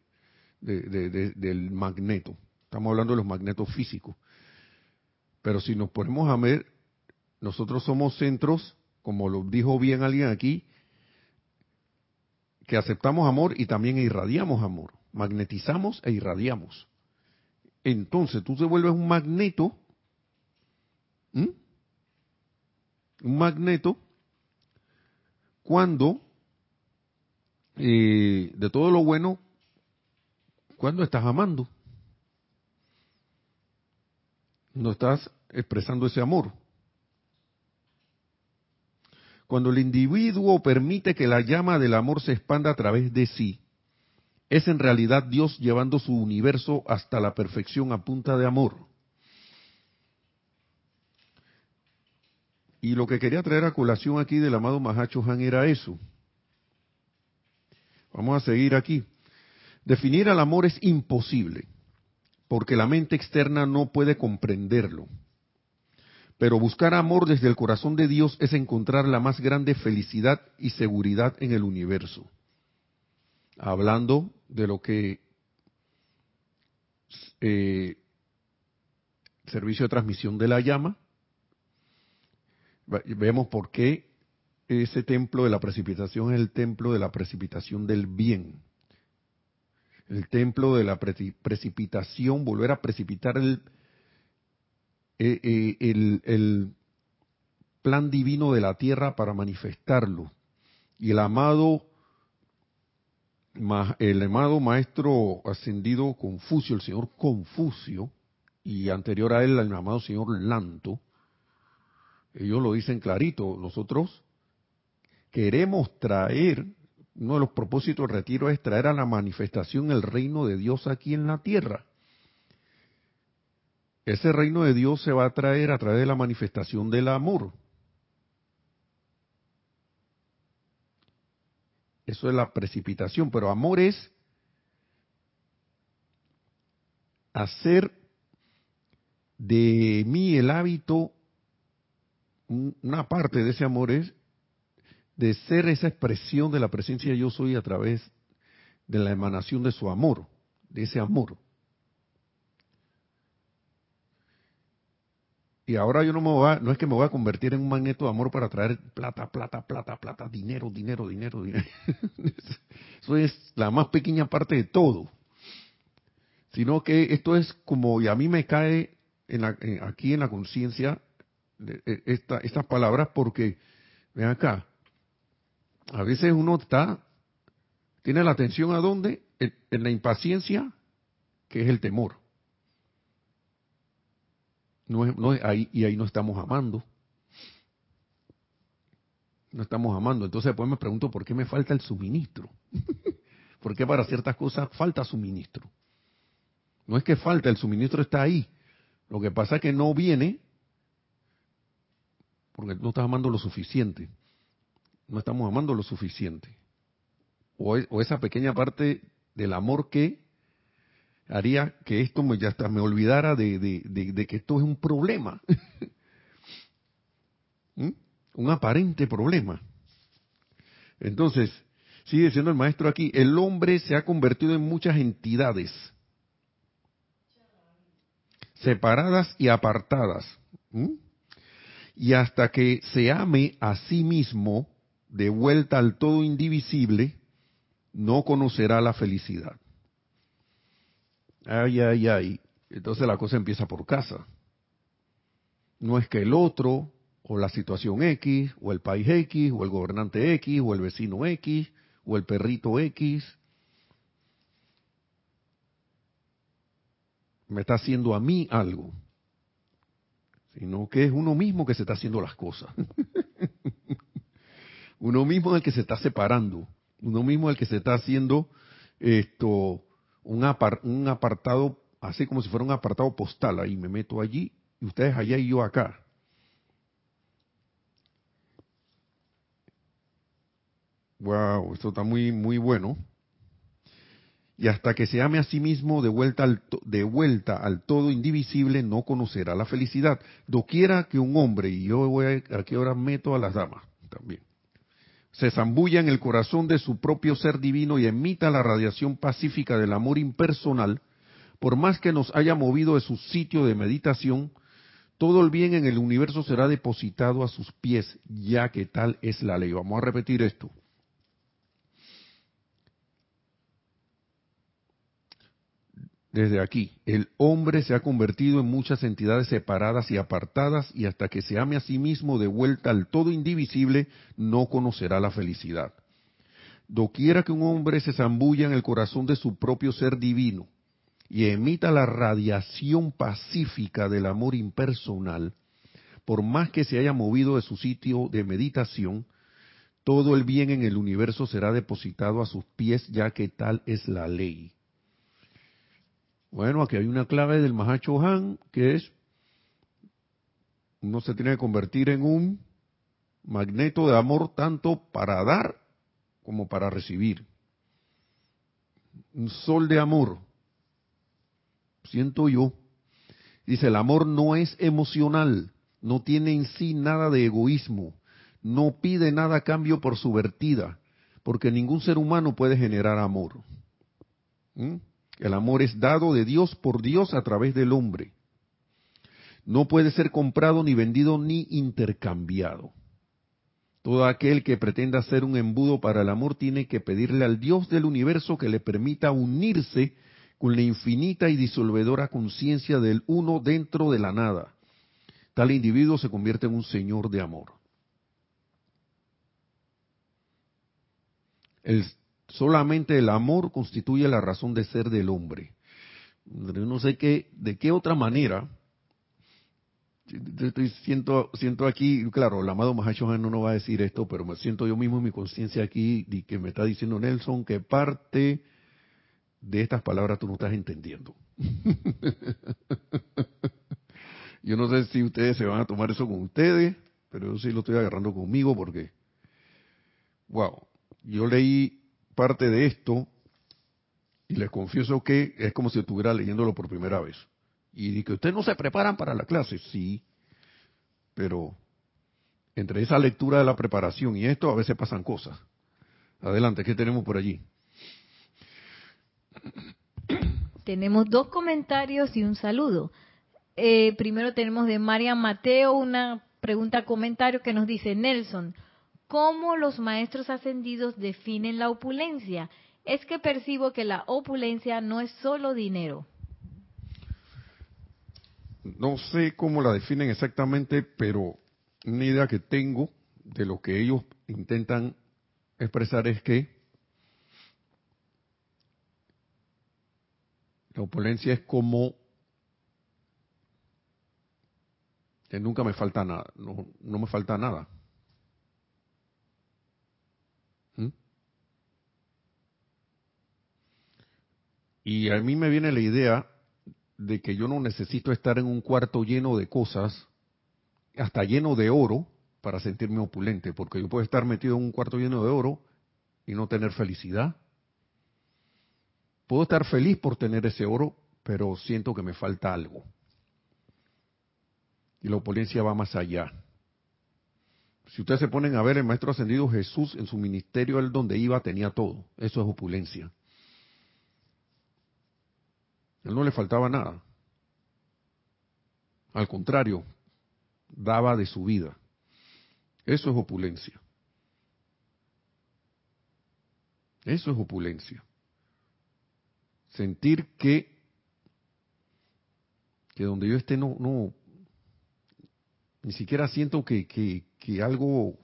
del magneto. Estamos hablando de los magnetos físicos. Pero si nos ponemos a ver, nosotros somos centros, como lo dijo bien alguien aquí, que aceptamos amor y también irradiamos amor. Magnetizamos e irradiamos. Entonces tú te vuelves un magneto, un magneto, cuando eh, de todo lo bueno cuando estás amando. No estás expresando ese amor. Cuando el individuo permite que la llama del amor se expanda a través de sí es en realidad Dios llevando su universo hasta la perfección a punta de amor. Y lo que quería traer a colación aquí del amado Mahacho Han era eso. Vamos a seguir aquí. Definir al amor es imposible, porque la mente externa no puede comprenderlo. Pero buscar amor desde el corazón de Dios es encontrar la más grande felicidad y seguridad en el universo. Hablando de lo que eh, servicio de transmisión de la llama, vemos por qué ese templo de la precipitación es el templo de la precipitación del bien. El templo de la precipitación, volver a precipitar el, eh, eh, el, el plan divino de la tierra para manifestarlo. Y el amado el amado maestro ascendido Confucio, el señor Confucio, y anterior a él el amado señor Lanto, ellos lo dicen clarito, nosotros queremos traer, uno de los propósitos del retiro es traer a la manifestación el reino de Dios aquí en la tierra. Ese reino de Dios se va a traer a través de la manifestación del amor. Eso es la precipitación, pero amor es hacer de mí el hábito, una parte de ese amor es de ser esa expresión de la presencia yo soy a través de la emanación de su amor, de ese amor. Y ahora yo no me voy a, no es que me voy a convertir en un magneto de amor para traer plata, plata, plata, plata, dinero, dinero, dinero, dinero. Eso es la más pequeña parte de todo. Sino que esto es como, y a mí me cae en aquí en la conciencia e, esta, estas palabras porque, ven acá, a veces uno está, tiene la atención a dónde? en la impaciencia, que es el temor. No no ahí, y ahí no estamos amando. No estamos amando. Entonces después me pregunto por qué me falta el suministro. ¿Por qué para ciertas cosas falta suministro? No es que falta, el suministro está ahí. Lo que pasa es que no viene porque no estás amando lo suficiente. No estamos amando lo suficiente. O, o esa pequeña parte del amor que haría que esto me, ya hasta me olvidara de, que esto es un problema. ¿Mm? Un aparente problema. Entonces, sigue diciendo el maestro aquí, el hombre se ha convertido en muchas entidades separadas y apartadas. ¿Mm? Y hasta que se ame a sí mismo de vuelta al todo indivisible, no conocerá la felicidad. Ay, ay, ay. Entonces la cosa empieza por casa. No es que el otro, o la situación X, o el país X, o el gobernante X, o el vecino X, o el perrito X, me está haciendo a mí algo, sino que es uno mismo que se está haciendo las cosas. uno mismo el que se está separando, uno mismo el que se está haciendo esto un, un apartado, así como si fuera un apartado postal, ahí me meto allí, y ustedes allá y yo acá. Wow, esto está muy, muy bueno. Y hasta que se ame a sí mismo de vuelta al, de vuelta al todo indivisible, no conocerá la felicidad. Doquiera que un hombre, y yo voy a, aquí ahora meto a las damas también, se zambulla en el corazón de su propio ser divino y emita la radiación pacífica del amor impersonal, por más que nos haya movido de su sitio de meditación, todo el bien en el universo será depositado a sus pies, ya que tal es la ley. Vamos a repetir esto. Desde aquí. El hombre se ha convertido en muchas entidades separadas y apartadas y hasta que se ame a sí mismo de vuelta al todo indivisible, no conocerá la felicidad. Doquiera que un hombre se zambulla en el corazón de su propio ser divino y emita la radiación pacífica del amor impersonal, por más que se haya movido de su sitio de meditación, todo el bien en el universo será depositado a sus pies, ya que tal es la ley. Bueno, aquí hay una clave del Mahacho Han, que es, uno se tiene que convertir en un magneto de amor tanto para dar como para recibir. Un sol de amor. Siento yo. Dice, el amor no es emocional, no tiene en sí nada de egoísmo, no pide nada a cambio por su vertida, porque ningún ser humano puede generar amor. ¿Mm? El amor es dado de Dios por Dios a través del hombre. No puede ser comprado ni vendido ni intercambiado. Todo aquel que pretenda ser un embudo para el amor tiene que pedirle al Dios del universo que le permita unirse con la infinita y disolvedora conciencia del uno dentro de la nada. Tal individuo se convierte en un señor de amor. El, solamente el amor constituye la razón de ser del hombre. Yo no sé qué, de qué otra manera. Estoy, siento, siento aquí, claro, el amado Mahashohan no nos va a decir esto, pero me siento yo mismo en mi conciencia aquí y que me está diciendo Nelson que parte de estas palabras tú no estás entendiendo. yo no sé si ustedes se van a tomar eso con ustedes, pero yo sí lo estoy agarrando conmigo porque, wow, yo leí parte de esto y les confieso que es como si estuviera leyéndolo por primera vez. Y que ustedes no se preparan para la clase, sí, pero entre esa lectura de la preparación y esto a veces pasan cosas. Adelante, ¿qué tenemos por allí? Tenemos dos comentarios y un saludo. Eh, primero tenemos de María Mateo una pregunta comentario que nos dice Nelson, ¿Cómo los maestros ascendidos definen la opulencia? Es que percibo que la opulencia no es solo dinero. No sé cómo la definen exactamente, pero una idea que tengo de lo que ellos intentan expresar es que la opulencia es como que nunca me falta nada, no, no me falta nada. Y a mí me viene la idea de que yo no necesito estar en un cuarto lleno de cosas, hasta lleno de oro, para sentirme opulente, porque yo puedo estar metido en un cuarto lleno de oro y no tener felicidad. Puedo estar feliz por tener ese oro, pero siento que me falta algo. Y la opulencia va más allá. Si ustedes se ponen a ver, el Maestro Ascendido Jesús en su ministerio, él donde iba tenía todo. Eso es opulencia. Él no le faltaba nada. Al contrario, daba de su vida. Eso es opulencia. Eso es opulencia. Sentir que, que donde yo esté no, no, ni siquiera siento que, que, que algo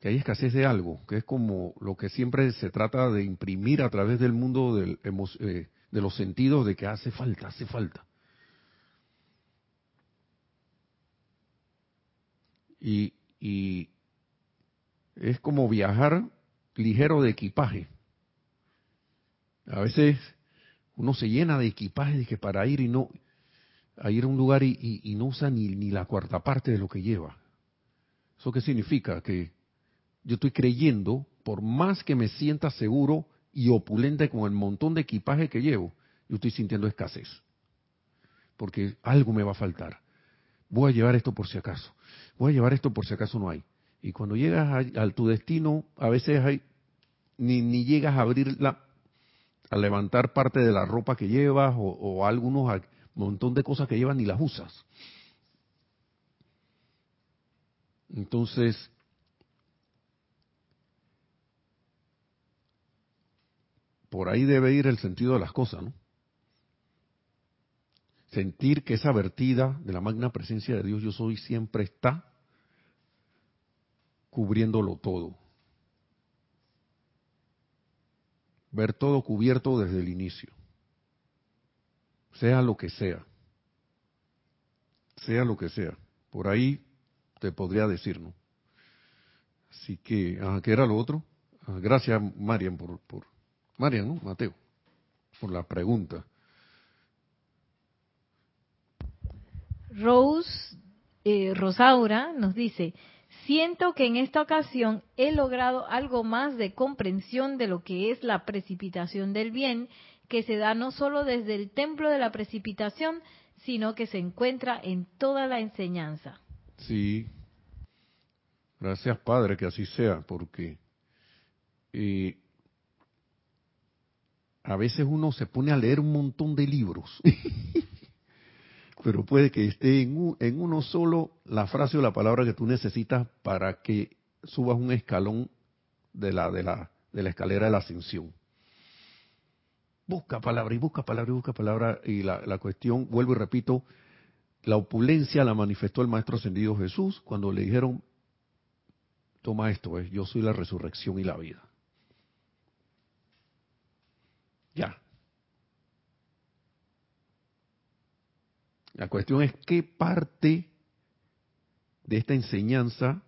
que hay escasez de algo, que es como lo que siempre se trata de imprimir a través del mundo eh, de los sentidos de que hace falta, hace falta. Y, es como viajar ligero de equipaje. A veces uno se llena de equipaje de que para ir y no a ir a un lugar y, y no usa ni, ni la cuarta parte de lo que lleva. ¿Eso qué significa? Que yo estoy creyendo, por más que me sienta seguro y opulente con el montón de equipaje que llevo, yo estoy sintiendo escasez. Porque algo me va a faltar. Voy a llevar esto por si acaso. Voy a llevar esto por si acaso no hay. Y cuando llegas a, tu destino, a veces hay, ni, llegas a abrirla, a levantar parte de la ropa que llevas o, o algunos montón de cosas que llevas ni las usas. Entonces, por ahí debe ir el sentido de las cosas, ¿no? Sentir que esa vertida de la magna presencia de Dios yo soy siempre está cubriéndolo todo. Ver todo cubierto desde el inicio. Sea lo que sea. Sea lo que sea. Por ahí te podría decir, ¿no? Así que, ¿qué era lo otro? Ah, gracias, Marian, por, por Marian, ¿no? Mateo, por la pregunta. Rose eh, Rosaura nos dice, siento que en esta ocasión he logrado algo más de comprensión de lo que es la precipitación del bien, que se da no solo desde el templo de la precipitación, sino que se encuentra en toda la enseñanza. Sí, gracias Padre que así sea, porque eh, a veces uno se pone a leer un montón de libros pero puede que esté en, en uno solo la frase o la palabra que tú necesitas para que subas un escalón de la, escalera de la ascensión. Busca palabra y busca palabra y busca palabra y la, la cuestión, vuelvo y repito, la opulencia la manifestó el Maestro Ascendido Jesús cuando le dijeron, toma esto, yo soy la resurrección y la vida. Ya, La cuestión es qué parte de esta enseñanza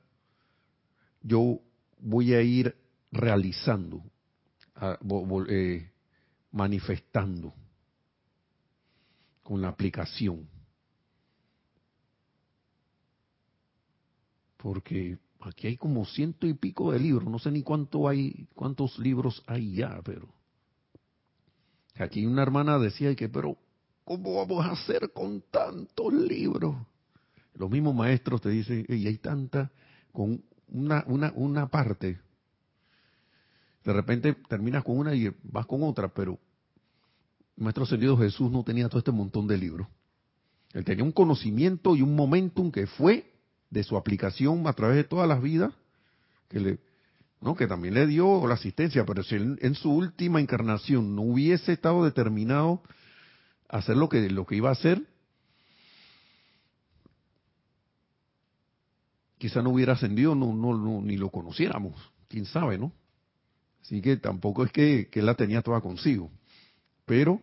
yo voy a ir realizando, eh, manifestando con la aplicación. Porque aquí hay como ciento y pico de libros, no sé ni cuánto hay, cuántos libros hay ya, pero aquí una hermana decía que, pero ¿Cómo vamos a hacer con tantos libros? Los mismos maestros te dicen, y hay tanta, con una, una, una parte. De repente terminas con una y vas con otra, pero Maestro Ascendido Jesús no tenía todo este montón de libros. Él tenía un conocimiento y un momentum que fue de su aplicación a través de todas las vidas, que le, no, que también le dio la asistencia, pero si él, en su última encarnación no hubiese estado determinado hacer lo que, lo que iba a hacer, quizá no hubiera ascendido, no, no, ni lo conociéramos, quién sabe, ¿no? Así que tampoco es que, que él la tenía toda consigo. Pero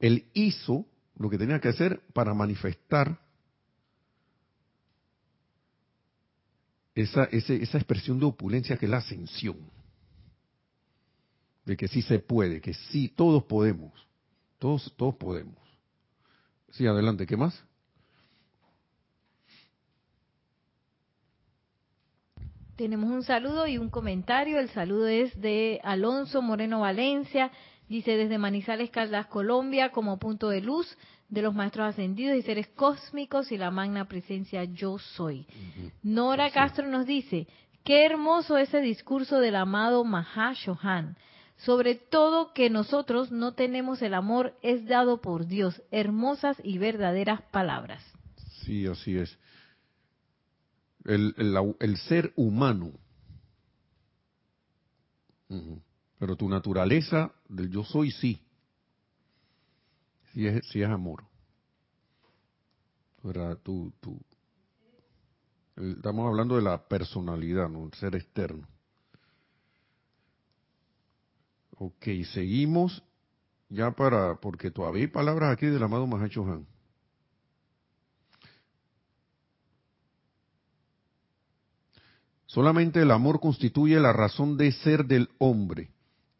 él hizo lo que tenía que hacer para manifestar esa, esa expresión de opulencia que es la ascensión. De que sí se puede, que sí, todos podemos. Todos, todos podemos. Sí, adelante, ¿qué más? Tenemos un saludo y un comentario. El saludo es de Alonso Moreno Valencia. Dice desde Manizales, Caldas, Colombia, como punto de luz de los maestros ascendidos y seres cósmicos y la magna presencia yo soy. Nora Castro nos dice, qué hermoso ese discurso del amado Mahashohan sobre todo que nosotros no tenemos el amor es dado por Dios. Hermosas y verdaderas palabras. Sí, así es. El, el, ser humano. Pero tu naturaleza del yo soy sí. Sí es, sí es amor. Tú, tú, estamos hablando de la personalidad, ¿no? El ser externo. Ok, seguimos ya para, porque todavía hay palabras aquí del amado Mahacho Han. Solamente el amor constituye la razón de ser del hombre.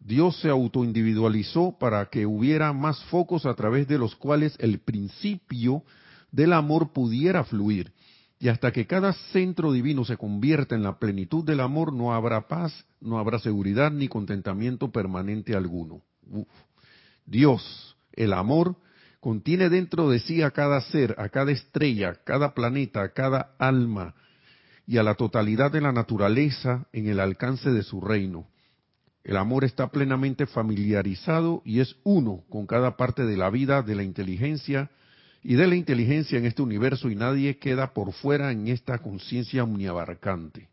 Dios se autoindividualizó para que hubiera más focos a través de los cuales el principio del amor pudiera fluir. Y hasta que cada centro divino se convierta en la plenitud del amor, no habrá paz, no habrá seguridad ni contentamiento permanente alguno. Dios, el amor, contiene dentro de sí a cada ser, a cada estrella, a cada planeta, a cada alma y a la totalidad de la naturaleza en el alcance de su reino. El amor está plenamente familiarizado y es uno con cada parte de la vida, de la inteligencia, y de la inteligencia en este universo y nadie queda por fuera en esta conciencia omniabarcante.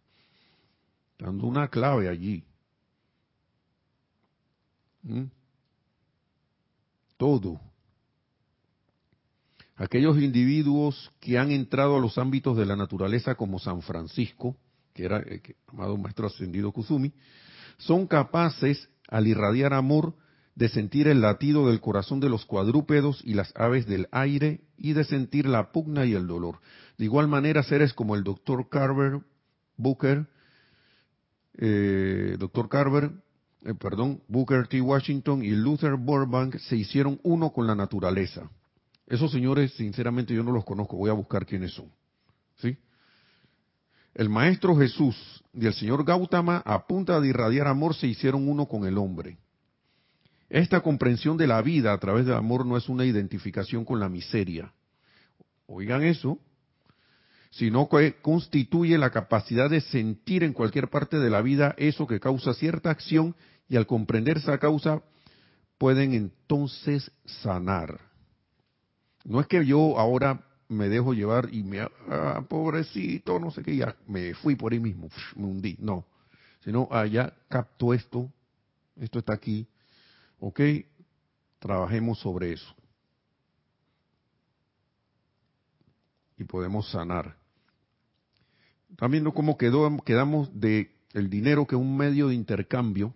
Dando una clave allí. ¿Mm? Todo. Aquellos individuos que han entrado a los ámbitos de la naturaleza como San Francisco, que era el eh, amado maestro ascendido Kuzumi, son capaces, al irradiar amor, de sentir el latido del corazón de los cuadrúpedos y las aves del aire y de sentir la pugna y el dolor. De igual manera, seres como el doctor Carver Booker eh, doctor Carver, eh, perdón, Booker T. Washington y Luther Burbank se hicieron uno con la naturaleza. Esos señores, sinceramente, yo no los conozco, voy a buscar quiénes son. ¿Sí? El Maestro Jesús y el Señor Gautama, a punta de irradiar amor, se hicieron uno con el hombre. Esta comprensión de la vida a través del amor no es una identificación con la miseria. Oigan eso, sino que constituye la capacidad de sentir en cualquier parte de la vida eso que causa cierta acción y al comprender esa causa pueden entonces sanar. No es que yo ahora me dejo llevar y me, ah, pobrecito, no sé qué, ya me fui por ahí mismo, me hundí. No, sino allá ah, capto esto, esto está aquí, ok, trabajemos sobre eso. Y podemos sanar. También viendo cómo quedó, quedamos de el dinero que es un medio de intercambio.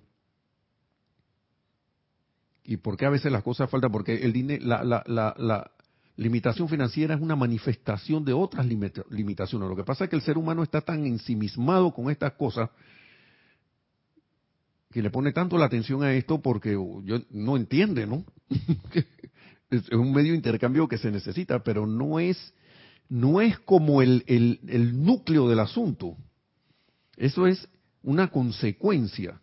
¿Y por qué a veces las cosas faltan? Porque el dinero, la, la, la, limitación financiera es una manifestación de otras limitaciones. Lo que pasa es que el ser humano está tan ensimismado con estas cosas que le pone tanto la atención a esto porque yo no entiende, ¿no? es un medio de intercambio que se necesita, pero no es no es como el, el, el núcleo del asunto. Eso es una consecuencia.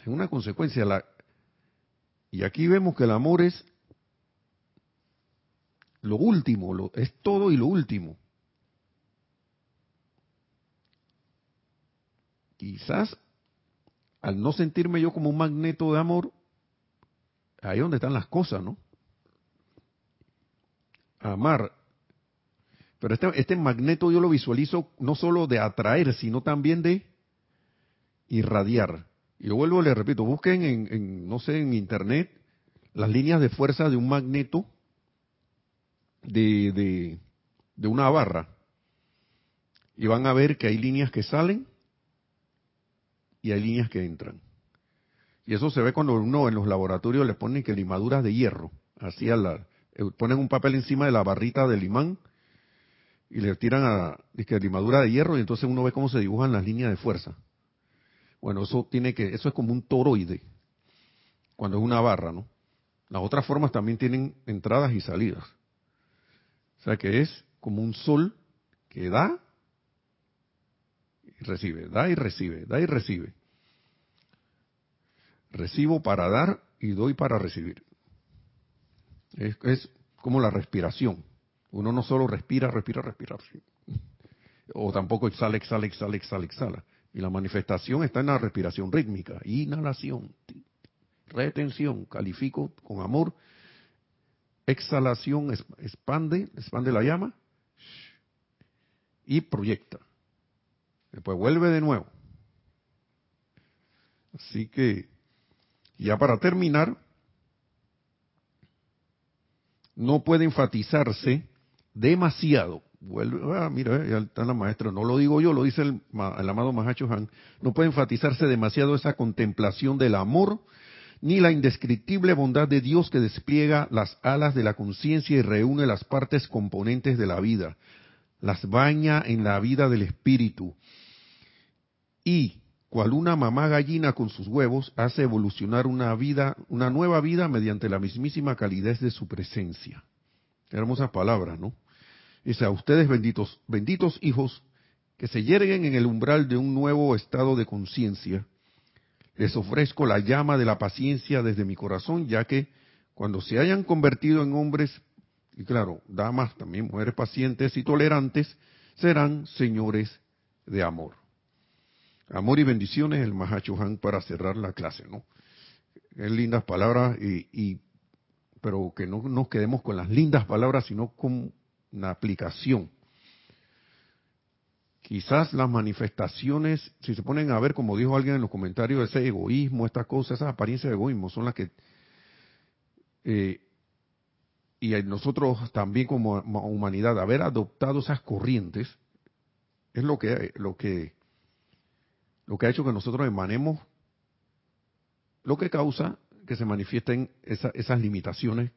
Es una consecuencia. La, y aquí vemos que el amor es lo último, lo, es todo y lo último. Quizás al no sentirme yo como un magneto de amor, ahí es donde están las cosas, ¿no? Amar. Pero este, este magneto yo lo visualizo no solo de atraer, sino también de irradiar. Y lo vuelvo, le repito, busquen en, no sé, en internet las líneas de fuerza de un magneto de, de, de una barra. Y van a ver que hay líneas que salen y hay líneas que entran. Y eso se ve cuando uno en los laboratorios le ponen que limaduras de hierro, así la, eh, ponen un papel encima de la barrita del imán y le tiran a que limadura de hierro y entonces uno ve cómo se dibujan las líneas de fuerza. Bueno, eso tiene que, eso es como un toroide, cuando es una barra, ¿no? Las otras formas también tienen entradas y salidas. O sea que es como un sol que da y recibe, da y recibe, da y recibe. Recibo para dar y doy para recibir. Es, como la respiración. Uno no solo respira, respira, respira. O tampoco exhala, exhala, exhala, exhala, exhala. Y la manifestación está en la respiración rítmica. Inhalación, retención, califico con amor. Exhalación, expande, expande la llama y proyecta. Después vuelve de nuevo. Así que, ya para terminar, no puede enfatizarse demasiado vuelve, ah, mira, ya está la maestra, no lo digo yo, lo dice el, amado Mahacho Han, no puede enfatizarse demasiado esa contemplación del amor, ni la indescriptible bondad de Dios que despliega las alas de la conciencia y reúne las partes componentes de la vida, las baña en la vida del espíritu, y, cual una mamá gallina con sus huevos, hace evolucionar una vida, una nueva vida mediante la mismísima calidez de su presencia. Hermosas palabras, ¿no? Dice, a ustedes benditos, benditos hijos, que se yerguen en el umbral de un nuevo estado de conciencia, les ofrezco la llama de la paciencia desde mi corazón, ya que cuando se hayan convertido en hombres, y claro, damas, también mujeres pacientes y tolerantes, serán señores de amor. Amor y bendiciones, el Mahacho Han para cerrar la clase, ¿no? Es lindas palabras, y, y, pero que no nos quedemos con las lindas palabras, sino con una aplicación. Quizás las manifestaciones, si se ponen a ver, como dijo alguien en los comentarios, ese egoísmo, estas cosas, esas apariencias de egoísmo, son las que... Eh, y nosotros también como humanidad, haber adoptado esas corrientes, es lo que, lo que, lo que ha hecho que nosotros emanemos, lo que causa que se manifiesten esas limitaciones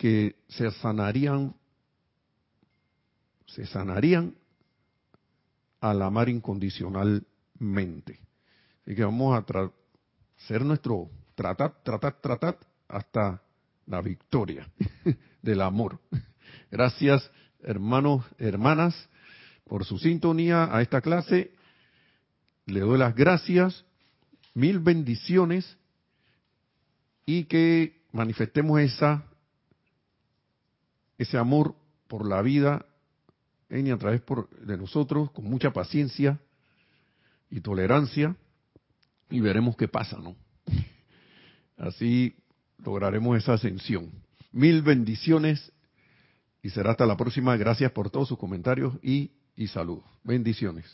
que se sanarían, se sanarían al amar incondicionalmente. Así que vamos a hacer nuestro tratar, tratar, tratar hasta la victoria del amor. Gracias, hermanos, hermanas, por su sintonía a esta clase. Le doy las gracias, mil bendiciones y que manifestemos esa ese amor por la vida en y a través de nosotros con mucha paciencia y tolerancia y veremos qué pasa, ¿no? Así lograremos esa ascensión. Mil bendiciones y será hasta la próxima. Gracias por todos sus comentarios y, y saludos. Bendiciones.